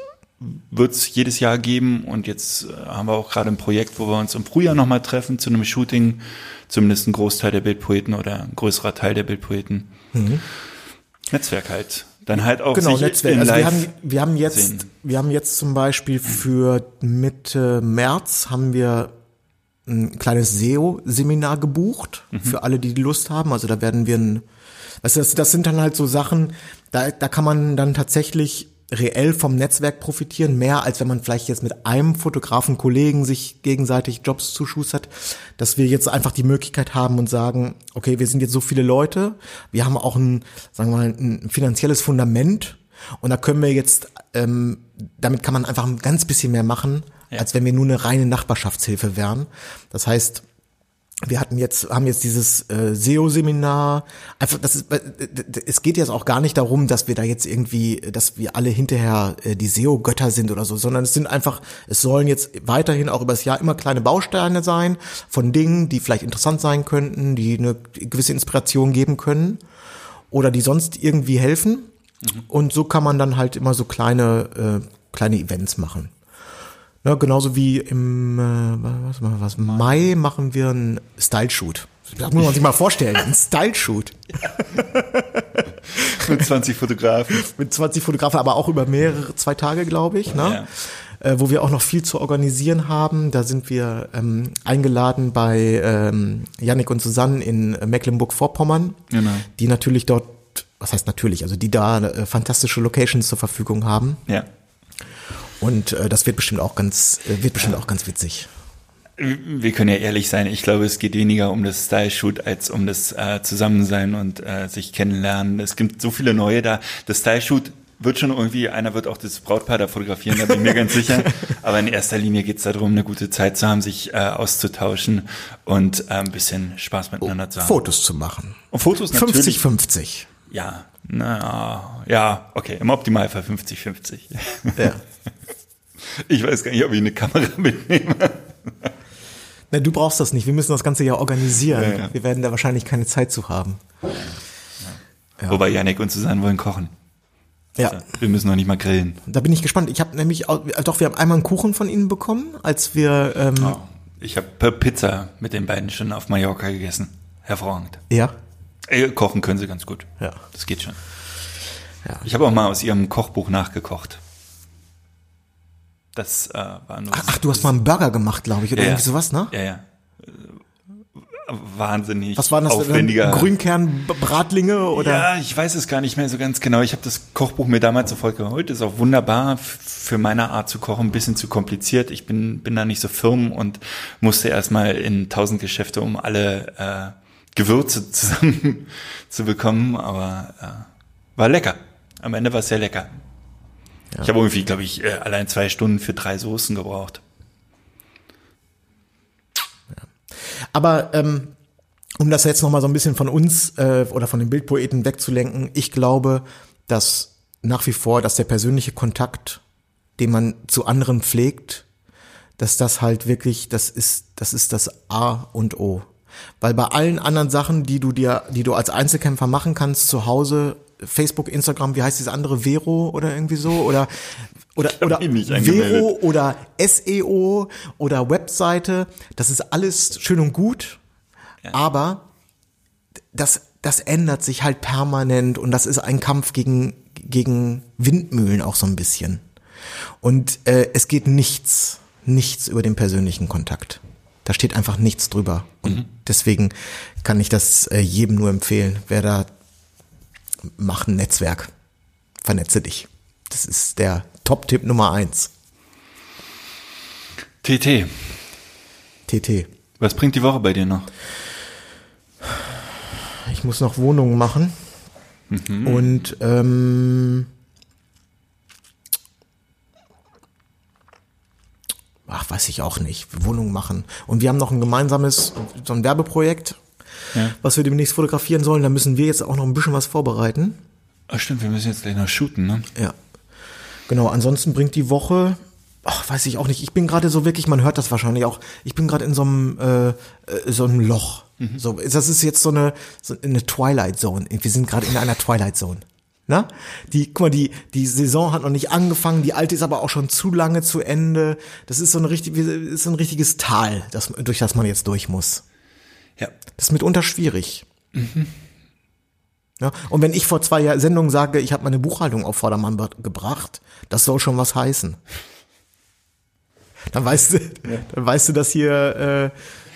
wird es jedes Jahr geben und jetzt äh, haben wir auch gerade ein Projekt, wo wir uns im Frühjahr nochmal treffen zu einem Shooting, zumindest ein Großteil der Bildpoeten oder ein größerer Teil der Bildpoeten. Netzwerk halt. Dann halt auch Genau, sich Netzwerk. Also wir haben, wir haben jetzt, sehen. wir haben jetzt zum Beispiel für Mitte März haben wir ein kleines SEO-Seminar gebucht Mhm. für alle, die Lust haben. Also da werden wir ein, also das, das sind dann halt so Sachen, da, da kann man dann tatsächlich reell vom Netzwerk profitieren, mehr als wenn man vielleicht jetzt mit einem Fotografen, Kollegen sich gegenseitig Jobs zuschustert, dass wir jetzt einfach die Möglichkeit haben und sagen, okay, wir sind jetzt so viele Leute, wir haben auch ein, sagen wir mal, ein finanzielles Fundament und da können wir jetzt, ähm, damit kann man einfach ein ganz bisschen mehr machen, als wenn wir nur eine reine Nachbarschaftshilfe wären. Das heißt, wir hatten jetzt, haben jetzt dieses äh, SEO-Seminar. Einfach, das ist, es geht jetzt auch gar nicht darum, dass wir da jetzt irgendwie, dass wir alle hinterher äh, die SEO-Götter sind oder so, sondern es sind einfach, es sollen jetzt weiterhin auch über das Jahr immer kleine Bausteine sein von Dingen, die vielleicht interessant sein könnten, die eine gewisse Inspiration geben können oder die sonst irgendwie helfen. Und so kann man dann halt immer so kleine, äh, kleine Events machen. Ja, genauso wie im äh, was, was, was, Mai machen wir einen Style-Shoot. Das muss man sich mal vorstellen, ein Style-Shoot mit 20 Fotografen. mit 20 Fotografen, aber auch über mehrere, zwei Tage, glaube ich, ne? Äh, wo wir auch noch viel zu organisieren haben. Da sind wir ähm, eingeladen bei ähm, Yannick und Susanne in Mecklenburg-Vorpommern, Genau. die natürlich dort, was heißt natürlich, also die da äh, fantastische Locations zur Verfügung haben. Ja. Und äh, das wird bestimmt auch ganz, äh, wird bestimmt auch ganz witzig. Wir können ja ehrlich sein, ich glaube, es geht weniger um das Style-Shoot als um das äh, Zusammensein und äh, sich kennenlernen. Es gibt so viele neue da. Das Style-Shoot wird schon irgendwie, einer wird auch das Brautpaar da fotografieren, da bin ich mir ganz sicher. Aber in erster Linie geht es darum, eine gute Zeit zu haben, sich äh, auszutauschen und äh, ein bisschen Spaß miteinander zu haben. Fotos zu machen. Und Fotos natürlich. 50-50. Ja, na, ja, okay, im Optimalfall 50-50. Ja. Ich weiß gar nicht, ob ich eine Kamera mitnehme. Na, du brauchst das nicht. Wir müssen das Ganze ja organisieren. Ja, ja. Wir werden da wahrscheinlich keine Zeit zu haben. Wobei Janik und Susanne wollen kochen. Ja. Wir müssen noch nicht mal grillen. Da bin ich gespannt. Ich habe nämlich, auch, doch, wir haben einmal einen Kuchen von ihnen bekommen, als wir, ähm, Oh, ich habe Pizza mit den beiden schon auf Mallorca gegessen. Hervorragend. ja, Äh, kochen können sie ganz gut. Ja. Das geht schon. Ja. Ich habe auch mal aus ihrem Kochbuch nachgekocht. Das äh, war nur. Ach, du hast mal einen Burger gemacht, glaube ich, oder Ja, irgendwie sowas, ne? Ja, ja. Äh, Wahnsinnig Was waren das? aufwendiger. Grünkern-Bratlinge oder? Ja, ich weiß es gar nicht mehr so ganz genau. Ich habe das Kochbuch mir damals sofort geholt. Ist auch wunderbar für meine Art zu kochen. Ein bisschen zu kompliziert. Ich bin, bin da nicht so firm und musste erstmal in tausend Geschäfte, um alle äh, Gewürze zusammen zu bekommen. Aber äh, war lecker. Am Ende war es sehr lecker. Ich habe irgendwie, glaube ich, äh, allein zwei Stunden für drei Soßen gebraucht. Aber ähm, um das jetzt nochmal so ein bisschen von uns äh, oder von den Bildpoeten wegzulenken, ich glaube, dass nach wie vor, dass der persönliche Kontakt, den man zu anderen pflegt, dass das halt wirklich, das ist, das ist das A und O. Weil bei allen anderen Sachen, die du dir, die du als Einzelkämpfer machen kannst zu Hause, Facebook, Instagram, wie heißt dieses andere, Vero oder irgendwie so oder oder oder. Vero oder SEO oder Webseite, das ist alles schön und gut, aber das das ändert sich halt permanent und das ist ein Kampf gegen gegen Windmühlen auch so ein bisschen. Und äh, es geht nichts, nichts über den persönlichen Kontakt. Da steht einfach nichts drüber. Und deswegen kann ich das äh, jedem nur empfehlen. Wer da mach ein Netzwerk. Vernetze dich. Das ist der Top-Tipp Nummer eins. TT, TT. was bringt die Woche bei dir noch? Ich muss noch Wohnungen machen. Und ähm, ach, weiß ich auch nicht. Wohnungen machen. Und wir haben noch ein gemeinsames, so ein Werbeprojekt, Ja. was wir demnächst fotografieren sollen. Da müssen wir jetzt auch noch ein bisschen was vorbereiten. Ach stimmt, wir müssen jetzt gleich noch shooten, ne? Ja. Genau, ansonsten bringt die Woche, ach, weiß ich auch nicht, ich bin gerade so wirklich, man hört das wahrscheinlich auch, ich bin gerade in so einem, äh, äh, so einem Loch. So, das ist jetzt so eine, so eine Twilight Zone. Wir sind gerade in einer Twilight Zone. Na? Die, guck mal, die, die Saison hat noch nicht angefangen, die alte ist aber auch schon zu lange zu Ende. Das ist so ein richtig, ist so ein richtiges Tal, das, durch das man jetzt durch muss. Ja. Das ist mitunter schwierig. Ja, und wenn ich vor zwei Sendungen sage, ich habe meine Buchhaltung auf Vordermann gebracht, das soll schon was heißen. Dann weißt du, dann weißt du, dass hier äh,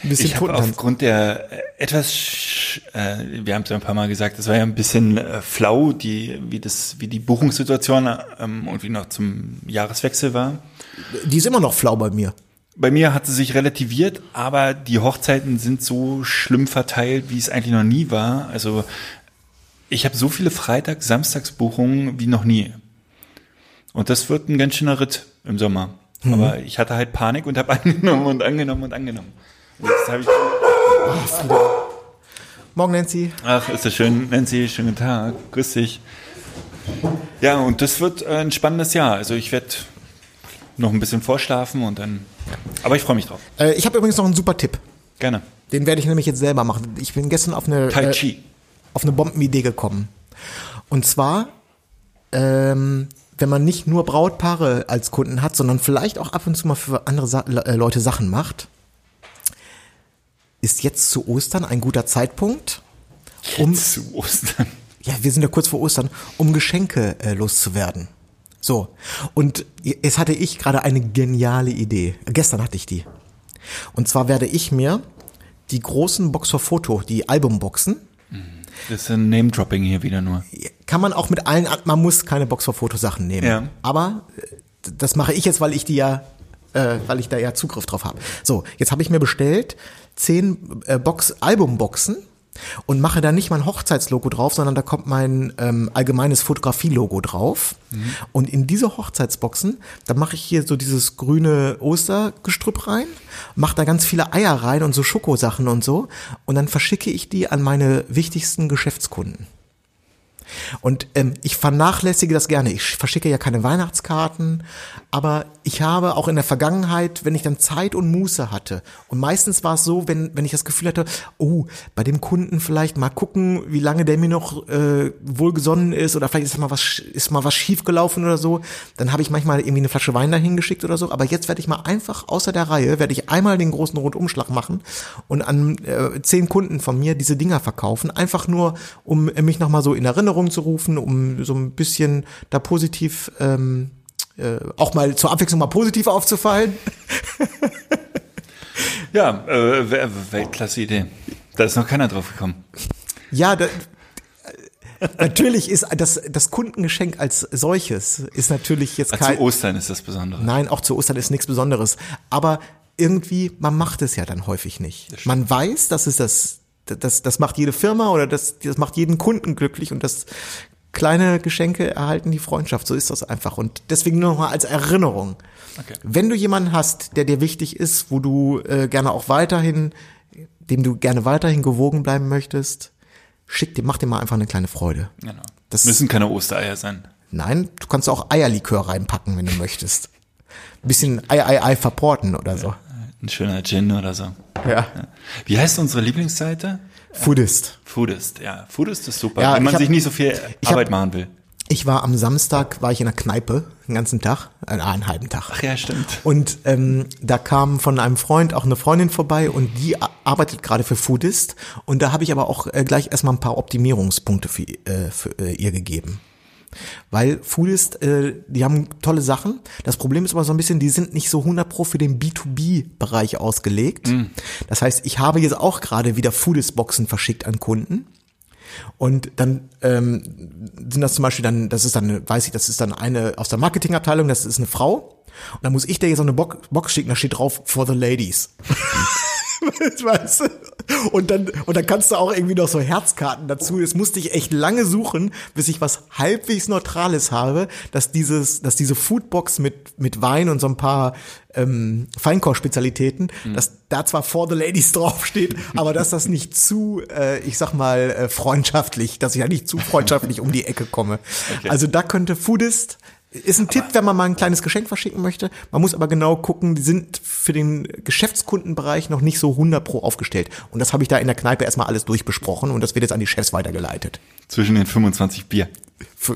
ein bisschen Ich Totentanz. aufgrund der äh, etwas, äh, wir haben es ja ein paar Mal gesagt, das war ja ein bisschen äh, flau, die, wie das, wie die Buchungssituation ähm, und wie noch zum Jahreswechsel war. Die ist immer noch flau bei mir. Bei mir hat sie sich relativiert, aber die Hochzeiten sind so schlimm verteilt, wie es eigentlich noch nie war. Also ich habe so viele Freitag-, Samstagsbuchungen wie noch nie. Und das wird ein ganz schöner Ritt im Sommer. Aber ich hatte halt Panik und habe angenommen und angenommen und angenommen. Und jetzt habe ich Morgen, Nancy. Ach, ist das schön, Nancy, schönen Tag, grüß dich. Ja, und das wird ein spannendes Jahr. Also ich werde noch ein bisschen vorschlafen und dann. Aber ich freue mich drauf. Äh, ich habe übrigens noch einen super Tipp. Gerne. Den werde ich nämlich jetzt selber machen. Ich bin gestern auf eine Tai äh, Chi. auf eine Bombenidee gekommen. Und zwar, ähm, wenn man nicht nur Brautpaare als Kunden hat, sondern vielleicht auch ab und zu mal für andere Sa äh, Leute Sachen macht, ist jetzt zu Ostern ein guter Zeitpunkt, um, zu Ostern. ja, wir sind ja kurz vor Ostern, um Geschenke äh, loszuwerden. So. Und jetzt hatte ich gerade eine geniale Idee. Gestern hatte ich die. Und zwar werde ich mir die großen Box for Foto, die Albumboxen, Das ist ein Name-Dropping hier wieder nur. kann man auch mit allen, an- man muss keine Box for Fotosachen nehmen. Ja. Aber äh, das mache ich jetzt, weil ich die ja, äh, weil ich da ja Zugriff drauf habe. So, jetzt habe ich mir bestellt zehn äh, Box Albumboxen und mache da nicht mein Hochzeitslogo drauf, sondern da kommt mein ähm, allgemeines Fotografie-Logo drauf. Und in diese Hochzeitsboxen, da mache ich hier so dieses grüne Ostergestrüpp rein, mache da ganz viele Eier rein und so Schokosachen und so. Und dann verschicke ich die an meine wichtigsten Geschäftskunden. Und ähm, ich vernachlässige das gerne. Ich verschicke ja keine Weihnachtskarten, aber ich habe auch in der Vergangenheit, wenn ich dann Zeit und Muße hatte, und meistens war es so, wenn, wenn ich das Gefühl hatte, oh, bei dem Kunden vielleicht mal gucken, wie lange der mir noch äh, wohlgesonnen ist, oder vielleicht ist mal was, ist mal was schiefgelaufen oder so, dann habe ich manchmal irgendwie eine Flasche Wein dahin geschickt oder so. Aber jetzt werde ich mal einfach außer der Reihe, werde ich einmal den großen Rundumschlag machen und an äh, zehn Kunden von mir diese Dinger verkaufen, einfach nur, um mich nochmal so in Erinnerung zu rufen, um so ein bisschen da positiv, ähm, äh, auch mal zur Abwechslung mal positiv aufzufallen. Ja, äh, Wel- Weltklasse-Idee. Da ist noch keiner drauf gekommen. Ja, da, natürlich ist das, das Kundengeschenk als solches ist natürlich jetzt kein, Zu Ostern ist das Besondere. Nein, auch zu Ostern ist nichts Besonderes. Aber irgendwie, man macht es ja dann häufig nicht. Man weiß, dass es das, das, das macht jede Firma oder das, das macht jeden Kunden glücklich und das kleine Geschenke erhalten die Freundschaft. So ist das einfach. Und deswegen nur noch mal als Erinnerung. Okay. Wenn du jemanden hast, der dir wichtig ist, wo du äh, gerne auch weiterhin, dem du gerne weiterhin gewogen bleiben möchtest, schick dir, mach dir mal einfach eine kleine Freude. Genau. Das- müssen keine Ostereier sein. Nein, du kannst auch Eierlikör reinpacken, wenn du möchtest. Ein bisschen Ei, Ei, Ei verporten oder so. Ein schöner Gin oder so. Ja. Wie heißt unsere Lieblingsseite? Foodist. Foodist, ja. Foodist ist super, Ja, wenn man hab- sich nicht so viel ich hab- Arbeit machen will. Ich war am Samstag, war ich in der Kneipe, den ganzen Tag, äh, einen halben Tag. Ach ja, stimmt. Und ähm, da kam von einem Freund auch eine Freundin vorbei und die arbeitet gerade für Foodist. Und da habe ich aber auch äh, gleich erstmal ein paar Optimierungspunkte für, äh, für äh, ihr gegeben. Weil Foodist, äh, die haben tolle Sachen. Das Problem ist aber so ein bisschen, die sind nicht so 100 pro für den B2B-Bereich ausgelegt. Das heißt, ich habe jetzt auch gerade wieder Foodist-Boxen verschickt an Kunden. Und dann ähm, sind das zum Beispiel dann, das ist dann, weiß ich, das ist dann eine aus der Marketingabteilung, das ist eine Frau. Und dann muss ich dir jetzt so eine Box, Box schicken, da steht drauf for the ladies. weißt du? Und dann, und dann kannst du auch irgendwie noch so Herzkarten dazu. Das musste ich echt lange suchen, bis ich was halbwegs Neutrales habe, dass dieses, dass diese Foodbox mit, mit Wein und so ein paar ähm, Feinkochspezialitäten, dass da zwar for the ladies draufsteht, aber dass das nicht zu, äh, ich sag mal, äh, freundschaftlich, dass ich ja nicht zu freundschaftlich um die Ecke komme. Also da könnte Foodist ist ein Tipp, wenn man mal ein kleines Geschenk verschicken möchte. Man muss aber genau gucken, die sind für den Geschäftskundenbereich noch nicht so 100 pro aufgestellt. Und das habe ich da in der Kneipe erstmal alles durchbesprochen und das wird jetzt an die Chefs weitergeleitet. Zwischen den 25 Bier.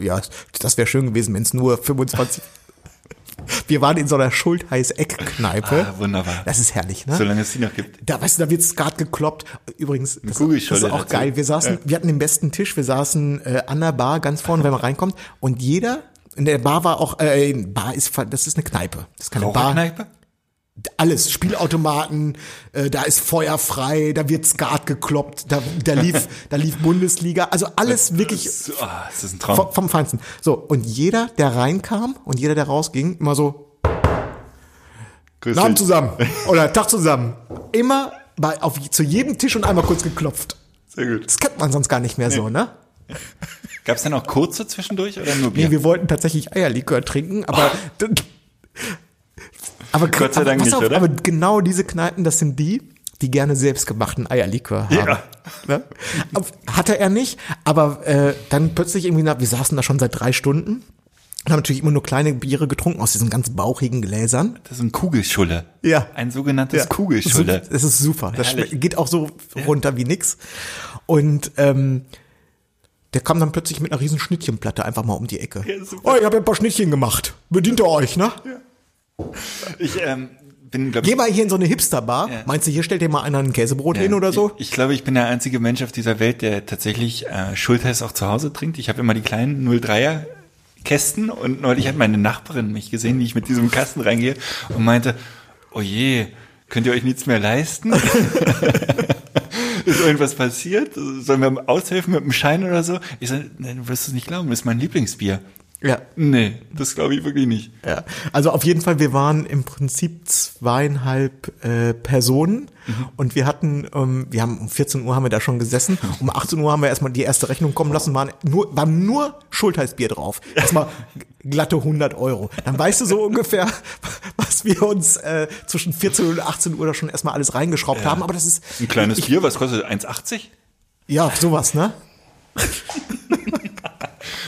Ja, das wäre schön gewesen, wenn es nur 25... Wir waren in so einer Schultheiß-Eck-Kneipe. Ah, wunderbar. Das ist herrlich, ne? Solange es die noch gibt. Da, weißt du, da wird Skat gekloppt. Übrigens, das, das ist auch dazu. geil. Wir saßen, Ja. wir hatten den besten Tisch. Wir saßen äh, an der Bar ganz vorne, wenn man reinkommt. Und jeder, in der Bar war auch, äh, Bar ist, das ist eine Kneipe. Das ist keine Bar. Raucherkneipe? Alles, Spielautomaten, äh, da ist Feuer frei, da wird Skat gekloppt, da, da lief, da lief Bundesliga. Also alles wirklich So, ah, das ist ein Traum. vom, vom Feinsten. So, und jeder, der reinkam und jeder, der rausging, immer so, Grüß Abend dich. zusammen oder Tag zusammen. Immer bei, auf, zu jedem Tisch und einmal kurz geklopft. Sehr gut. Das kennt man sonst gar nicht mehr so, ne? Gab es dann auch kurze zwischendurch oder nur Bier? Nee, wir wollten tatsächlich Eierlikör trinken, aber aber, Gott sei aber, Dank nicht, auf, oder? aber genau diese Kneipen, das sind die, die gerne selbstgemachten Eierlikör haben. Ja. Ne? Hatte er nicht, aber äh, dann plötzlich irgendwie, wir saßen da schon seit drei Stunden, haben natürlich immer nur kleine Biere getrunken aus diesen ganz bauchigen Gläsern. Das ist ein Kugelschulle. Ja. Ein sogenanntes Ja. Kugelschulle. Das ist super. Das Herrlich. geht auch so runter wie nix. Und ähm, der kam dann plötzlich mit einer riesen Schnittchenplatte einfach mal um die Ecke. Ja, oh, ich habe ja ein paar Schnittchen gemacht. Bedient ihr euch, ne? Ich ähm, bin, glaube ich, Geh mal hier in so eine Hipsterbar. Ja. Meinst du, hier stellt dir mal einer ein Käsebrot hin oder so? Ich, ich glaube, ich bin der einzige Mensch auf dieser Welt, der tatsächlich äh, Schultheiß auch zu Hause trinkt. Ich habe immer die kleinen 03er Kästen und neulich hat meine Nachbarin mich gesehen, wie ich mit diesem Kasten reingehe und meinte, oh je, könnt ihr euch nichts mehr leisten? Ist irgendwas passiert? Sollen wir aushelfen mit dem Schein oder so? Ich sage, nee, du wirst es nicht glauben, das ist mein Lieblingsbier. Ja. Nee, das glaube ich wirklich nicht. Ja, also auf jeden Fall, wir waren im Prinzip zweieinhalb äh, Personen und wir hatten, ähm, wir haben um 14 Uhr haben wir da schon gesessen, um 18 Uhr haben wir erstmal die erste Rechnung kommen lassen, waren nur, war nur Schultheißbier drauf. Erstmal glatte 100 Euro. Dann weißt du so ungefähr, was wir uns äh, zwischen 14 und 18 Uhr da schon erstmal alles reingeschraubt haben, aber das ist, Ein kleines Bier, was kostet 1,80? ja, sowas, ne?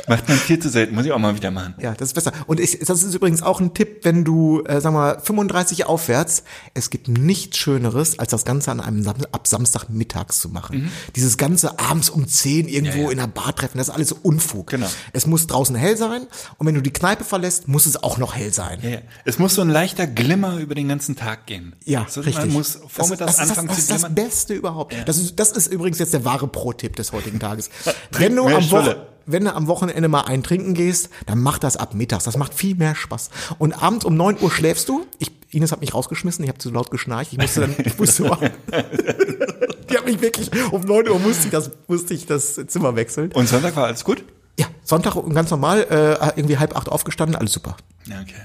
Macht man viel zu selten, muss ich auch mal wieder machen. Ja, das ist besser. Und ich, das ist übrigens auch ein Tipp, wenn du, äh, sag mal, 35 aufwärts, es gibt nichts Schöneres, als das Ganze an einem Sam ab Samstag mittags zu machen. Dieses Ganze abends um 10 irgendwo Ja, ja. in einer Bar treffen, das ist alles Unfug. Genau. Es muss draußen hell sein und wenn du die Kneipe verlässt, muss es auch noch hell sein. Ja. Es muss so ein leichter Glimmer über den ganzen Tag gehen. Ja, so, richtig. Man muss das, vormittags das, das, anfangen das, das zu ist das glimmern. Beste überhaupt. Das, ist, das ist übrigens jetzt der wahre Pro-Tipp des heutigen Tages. Wenn du, am Woche. Wenn du am Wochenende mal ein Trinken gehst, dann mach das ab mittags. Das macht viel mehr Spaß. Und abends um 9 Uhr schläfst du. Ich, Ines hat mich rausgeschmissen, ich habe zu laut geschnarcht. Ich musste dann, ich musste mal, Die hat mich wirklich, um 9 Uhr musste ich das, musste ich das Zimmer wechseln. Und Sonntag war alles gut? Ja, Sonntag ganz normal, äh, irgendwie halb acht aufgestanden, alles super. Ja, okay.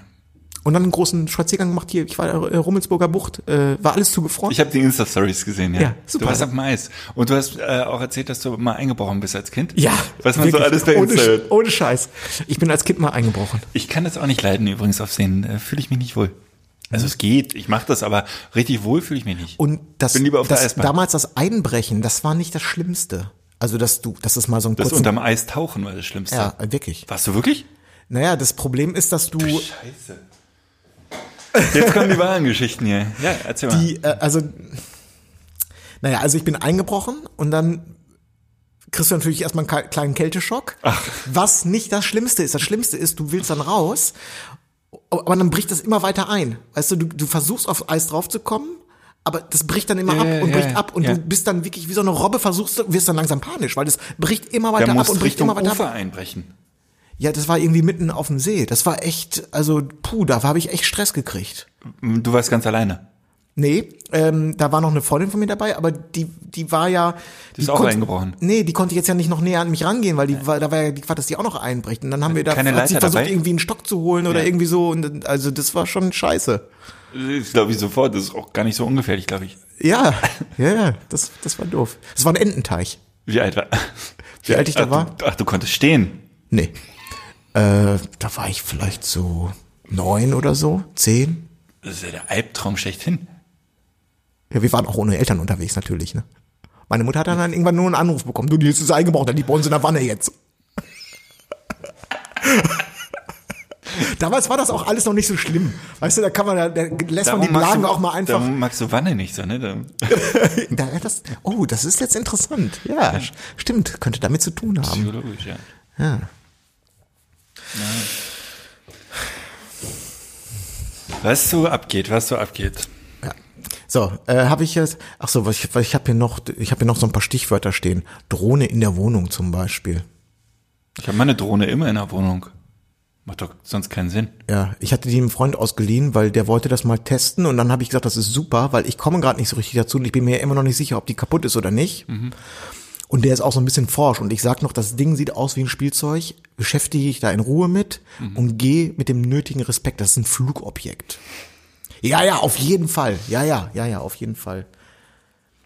Und dann einen großen Spaziergang gemacht hier, ich war äh, Rummelsburger Bucht, äh, war alles zugefroren. Ich habe die Insta-Stories gesehen, ja. Ja, super. Du warst auf dem Eis. Und du hast äh, auch erzählt, dass du mal eingebrochen bist als Kind. Ja. Was man so wirklich. alles bei ohne, Insta Sch- hört. ohne Scheiß. Ich bin als Kind mal eingebrochen. Ich kann das auch nicht leiden übrigens auf Sehen. Äh, fühle ich mich nicht wohl. Also es geht, ich mache das, aber richtig wohl fühle ich mich nicht. Und das, Bin lieber auf der das Eisbahn. damals das Einbrechen, das war nicht das Schlimmste. Also, dass du, dass es mal so ein das kurzen, unterm Eis tauchen war das Schlimmste. ja, wirklich. Warst du wirklich? Naja, das Problem ist, dass du Scheiße. Jetzt kommen die wahren Geschichten hier. Ja, erzähl mal. die, äh, also, Naja, also ich bin eingebrochen und dann kriegst du natürlich erstmal einen kleinen Kälteschock. Ach. Was nicht das Schlimmste ist. Das Schlimmste ist, du willst dann raus, aber dann bricht das immer weiter ein. Weißt du, du, du versuchst auf Eis draufzukommen, aber das bricht dann immer Ja, ab ja, und bricht ja. ab und du bist dann wirklich wie so eine Robbe, versuchst du, wirst dann langsam panisch, weil das bricht immer weiter Da ab und bricht Richtung immer weiter Ufer ab. einbrechen. Ja, das war irgendwie mitten auf dem See. Das war echt, also puh, da habe ich echt Stress gekriegt. Du warst ganz alleine. Nee, ähm, da war noch eine Freundin von mir dabei, aber die, die war ja. Die ist auch konnte- eingebrochen. Nee, die konnte jetzt ja nicht noch näher an mich rangehen, weil die war, da war ja die Gefahr, dass die auch noch einbricht. Und dann haben wir da Keine hat sie versucht, dabei? irgendwie einen Stock zu holen oder Ja. irgendwie so. Und also das war schon scheiße. Das glaube ich sofort. Das ist auch gar nicht so ungefährlich, glaube ich. Ja, ja, ja, das, das war doof. Das war ein Ententeich. Wie alt war? Wie alt ich da ach, war? Du, ach, du konntest stehen. Nee. Äh, da war ich vielleicht so neun oder so, zehn. Das ist ja der Albtraum schlechthin. Ja, wir waren auch ohne Eltern unterwegs natürlich, ne? Meine Mutter hat dann, dann irgendwann nur einen Anruf bekommen. Du, die ist eingebrochen, dann liegt bei uns in der Wanne jetzt. Damals war das auch alles noch nicht so schlimm. Weißt du, da kann man, da, da lässt man die Blagen du, auch mal einfach. Darum magst du Wanne nicht so, ne? Da, Da, das, oh, das ist jetzt interessant. Ja, st- stimmt, könnte damit zu tun haben. psychologisch, ja. Ja. Was so abgeht, was so abgeht. Ja. So, äh, habe ich jetzt, ach so, ich, ich habe hier noch, ich habe hier noch so ein paar Stichwörter stehen. Drohne in der Wohnung zum Beispiel. Ich habe meine Drohne immer in der Wohnung. Macht doch sonst keinen Sinn. Ja, ich hatte die einem Freund ausgeliehen, weil der wollte das mal testen und dann habe ich gesagt, das ist super, weil ich komme gerade nicht so richtig dazu und ich bin mir immer noch nicht sicher, ob die kaputt ist oder nicht. Und der ist auch so ein bisschen forsch und ich sag noch, das Ding sieht aus wie ein Spielzeug, beschäftige ich da in Ruhe mit und gehe mit dem nötigen Respekt. Das ist ein Flugobjekt. Ja, ja, auf jeden Fall. Ja, ja, ja, ja, auf jeden Fall.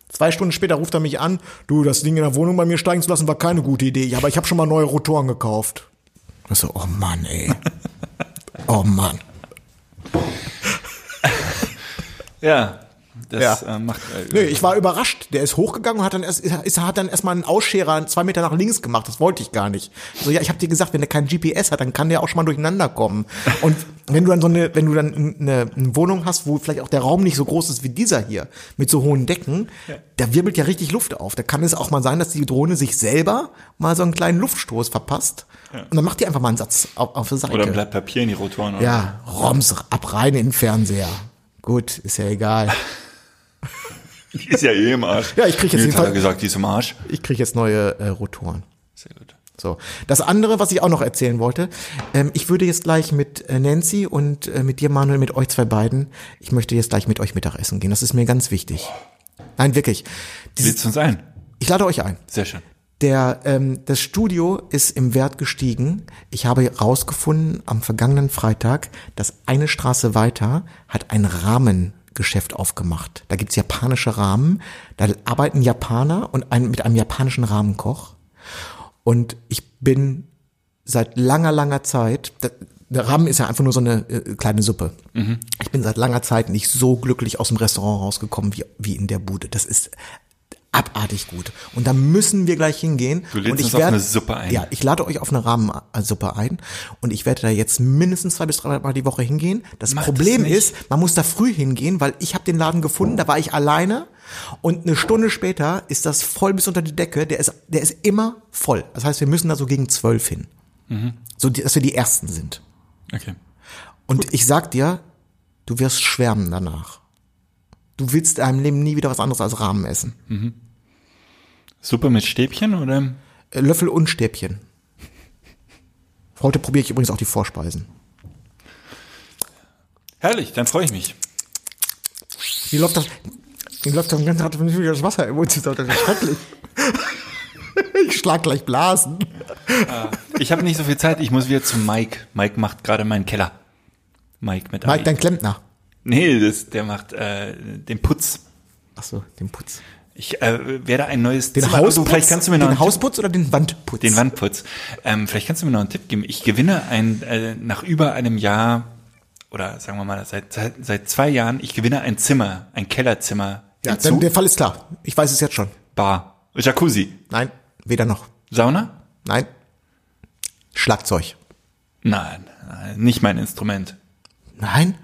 Zwei Stunden später ruft er mich an, du, das Ding in der Wohnung bei mir steigen zu lassen, war keine gute Idee. Ja, aber ich habe schon mal neue Rotoren gekauft. Ich so, oh Mann, ey. Oh Mann. Ja, das Ja. Äh, macht. Äh, Nee, ich war überrascht. Der ist hochgegangen und hat dann erst, ist, hat dann erstmal einen Ausscherer zwei Meter nach links gemacht. Das wollte ich gar nicht. So, ja, ich habe dir gesagt, wenn der kein GPS hat, dann kann der auch schon mal durcheinander kommen. Und wenn du dann so eine, wenn du dann eine, eine Wohnung hast, wo vielleicht auch der Raum nicht so groß ist wie dieser hier, mit so hohen Decken, da wirbelt ja richtig Luft auf. Da kann es auch mal sein, dass die Drohne sich selber mal so einen kleinen Luftstoß verpasst. Und dann macht die einfach mal einen Satz auf, auf der Seite. oder ein Blatt Papier in die Rotoren. Oder? ja, Roms ab rein in den Fernseher. Gut, ist ja egal. Die ist ja eh im Arsch. Ja, ich krieg jetzt jedenfalls- gesagt, die ist im Arsch. Ich kriege jetzt neue äh, Rotoren. Sehr gut. So, das andere, was ich auch noch erzählen wollte, ähm, ich würde jetzt gleich mit äh, Nancy und äh, mit dir, Manuel, mit euch zwei beiden, ich möchte jetzt gleich mit euch Mittagessen gehen. Das ist mir ganz wichtig. Nein, wirklich. Lädst uns ein? ich lade euch ein. Sehr schön. Der, ähm, das Studio ist im Wert gestiegen. Ich habe rausgefunden am vergangenen Freitag, dass eine Straße weiter hat ein Rahmengeschäft aufgemacht. Da gibt's japanische Rahmen. Da arbeiten Japaner und ein, mit einem japanischen Rahmenkoch. Und ich bin seit langer, langer Zeit, der, der Rahmen ist ja einfach nur so eine äh, kleine Suppe. Ich bin seit langer Zeit nicht so glücklich aus dem Restaurant rausgekommen wie, wie in der Bude. Das ist abartig gut. Und da müssen wir gleich hingehen. Du lädst und ich uns auf werde, eine Suppe ein. Ja, ich lade euch auf eine Rahmensuppe ein und ich werde da jetzt mindestens zwei bis drei Mal die Woche hingehen. Das Mach Problem das ist, man muss da früh hingehen, weil ich habe den Laden gefunden, da war ich alleine und eine Stunde später ist das voll bis unter die Decke. Der ist, der ist immer voll. Das heißt, wir müssen da so gegen zwölf hin. Mhm. So, dass wir die Ersten sind. Okay. Und ich sag dir, du wirst schwärmen danach. Du willst in deinem Leben nie wieder was anderes als Rahmen essen. Suppe mit Stäbchen oder? Äh, Löffel und Stäbchen. Heute probiere ich übrigens auch die Vorspeisen. Herrlich, dann freue ich mich. Wie läuft das? Wie läuft das den ganzen Tag wenn ich wieder das Wasser im Mund ziehe? Das ist schrecklich. ich schlag gleich Blasen. Ich habe nicht so viel Zeit, ich muss wieder zu Mike. Mike macht gerade meinen Keller. Mike mit Mike, dein Klempner. Nee, das, der macht äh, den Putz. Ach so, den Putz. Ich äh, werde ein neues Den Zimmer- Hausputz? Also, vielleicht kannst du mir noch den Hausputz oder den Wandputz? den Wandputz. Ähm, vielleicht kannst du mir noch einen Tipp geben. Ich gewinne ein äh, nach über einem Jahr oder sagen wir mal seit seit, seit zwei Jahren. Ich gewinne ein Zimmer, ein Kellerzimmer Ja, hinzu. dann, der Fall ist klar. Ich weiß es jetzt schon. Bar, Jacuzzi, Nein, weder noch. Sauna. Nein. Schlagzeug. Nein, nicht mein Instrument. Nein.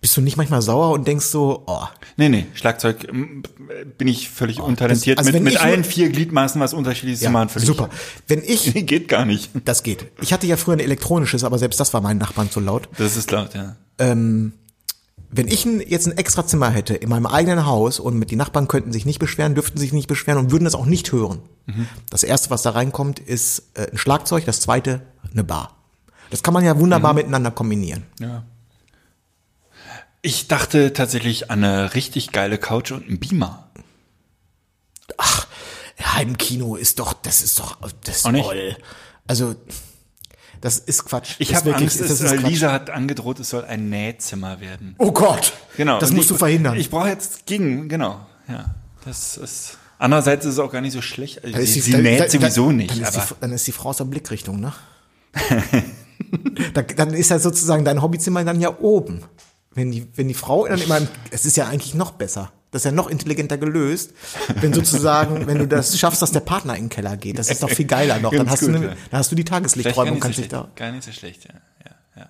Bist du nicht manchmal sauer und denkst so, oh, Nee, nee, Schlagzeug ähm, bin ich völlig untalentiert. das- also mit mit ich allen vier Gliedmaßen was unterschiedliches zu ja, machen. Völlig, super. Wenn ich, geht gar nicht. das geht. Ich hatte ja früher ein elektronisches, aber selbst das war meinen Nachbarn zu laut. Das ist laut, ja. Wenn ich ein, jetzt ein extra Zimmer hätte in meinem eigenen Haus und mit die Nachbarn könnten sich nicht beschweren, dürften sich nicht beschweren und würden das auch nicht hören. Das erste, was da reinkommt, ist äh, ein Schlagzeug, das zweite eine Bar. Das kann man ja wunderbar miteinander kombinieren. ja. Ich dachte tatsächlich an eine richtig geile Couch und einen Beamer. Ja, im Kino ist doch, das ist doch, das ist toll. Also, das ist Quatsch. Ich habe wirklich- Angst, ist Quatsch. Lisa hat angedroht, es soll ein Nähzimmer werden. Oh Gott. Genau. Das musst ich, du verhindern. Ich brauche jetzt gegen, genau. Ja, das ist. Andererseits ist es auch gar nicht so schlecht. Dann ist sie, die- sie näht dann- sowieso dann, nicht, Dann ist, die, dann ist die Frau aus der Blickrichtung, ne? da, dann ist ja sozusagen dein Hobbyzimmer dann ja oben. Wenn die, wenn die Frau dann immer, im, es ist ja eigentlich noch besser. Das ist ja noch intelligenter gelöst, wenn sozusagen, wenn du das schaffst, dass der Partner in den Keller geht. Das ist doch viel geiler noch. Dann hast, du gut, eine, ja. dann hast du die Tageslichträume und so kannst dich da. gar nicht so schlecht. Ja, ja, ja.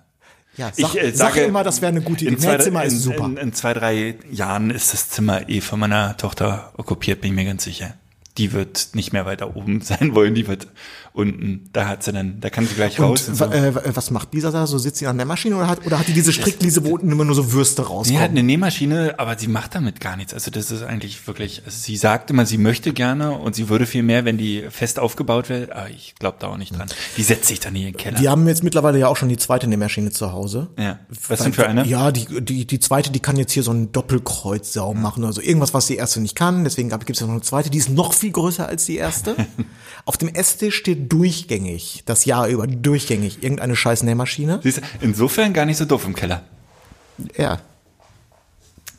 Ja, Ich sag, äh, sag sage immer, das wäre eine gute Idee. in zwei, Nähzimmer in, ist super. In, in zwei, drei Jahren ist das Zimmer eh von meiner Tochter okkupiert, bin ich mir ganz sicher. Die wird nicht mehr weiter oben sein wollen, die wird unten. Da hat sie dann, da kann sie gleich raus. und und so. äh, was macht Lisa da? So sitzt sie an der Maschine oder hat, oder hat die diese Strickliese, wo unten immer nur so Würste Sie hat rauskommen? eine Nähmaschine, aber sie macht damit gar nichts. Also das ist eigentlich wirklich, also sie sagt immer, sie möchte gerne und sie würde viel mehr, wenn die fest aufgebaut wäre. Aber ich glaube da auch nicht dran. Die setzt sich dann hier in den Keller. Die haben jetzt mittlerweile ja auch schon die zweite Nähmaschine zu Hause. ja. Was denn für eine? Ja, die, die, die zweite, die kann jetzt hier so einen Doppelkreuzsaum machen, also irgendwas, was die erste nicht kann. Deswegen gibt es ja noch eine zweite, die ist noch viel größer als die erste. Auf dem Esstisch steht durchgängig, das Jahr über durchgängig, irgendeine scheiß Nähmaschine. Sie ist insofern gar nicht so doof im Keller. Ja.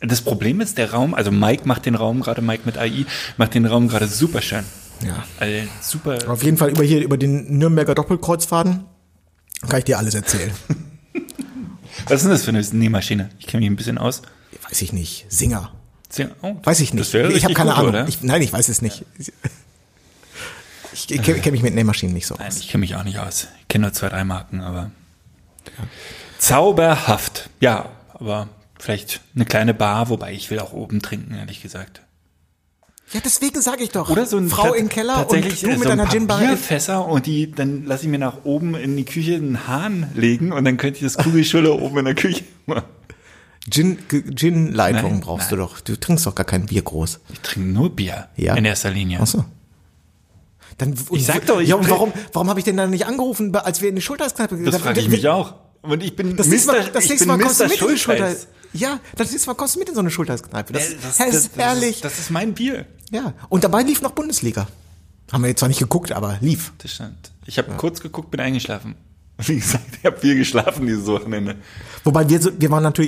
Das Problem ist, der Raum, also Mike macht den Raum gerade, Mike mit AI, macht den Raum gerade super schön. Ja. Also super. Auf jeden Fall über hier, über den Nürnberger Doppelkreuzfaden kann ich dir alles erzählen. Was ist denn das für eine Nähmaschine? Ich kenne mich ein bisschen aus. Weiß ich nicht. Singer. Sehr- oh, Weiß ich nicht. Ich habe keine gut, Ahnung. Ich, nein, ich weiß es nicht. Ich, ich kenne kenn mich mit Nähmaschinen nicht so Nein, aus. ich kenne mich auch nicht aus. Ich kenne nur zwei, drei Marken, aber. Zauberhaft. Ja, aber vielleicht eine kleine Bar, wobei ich will auch oben trinken, ehrlich gesagt. Ja, deswegen sage ich doch. Oder so ein Frau im Keller und du so mit ein deiner paar Ginbar. Bierfässer und die, dann lasse ich mir nach oben in die Küche einen Hahn legen und dann könnte ich das Kugelschülle oben in der Küche machen. Gin, Gin-Leitung brauchst nein. du doch. Du trinkst doch gar kein Bier groß. Ich trinke nur Bier. Ja. In erster Linie. Ach so. Dann, Ich sag doch, ich ja, und warum, warum habe ich denn dann nicht angerufen, als wir in die Schulterskneipe Das frage ich mich auch. Und ich bin Das nächste Mal, das nächste Mal kommst du mit in die Schulter. Ja, das nächste Mal kommst du mit in so eine Schulterskneipe. Das, Äh, das, das ist herrlich. Das, ist mein Bier. ja. Und dabei lief noch Bundesliga. Haben wir jetzt zwar nicht geguckt, aber lief. Das stand. Ich habe kurz geguckt, bin eingeschlafen. Wie gesagt, ich habe viel geschlafen dieses Wochenende. Wobei wir, so, wir waren natürlich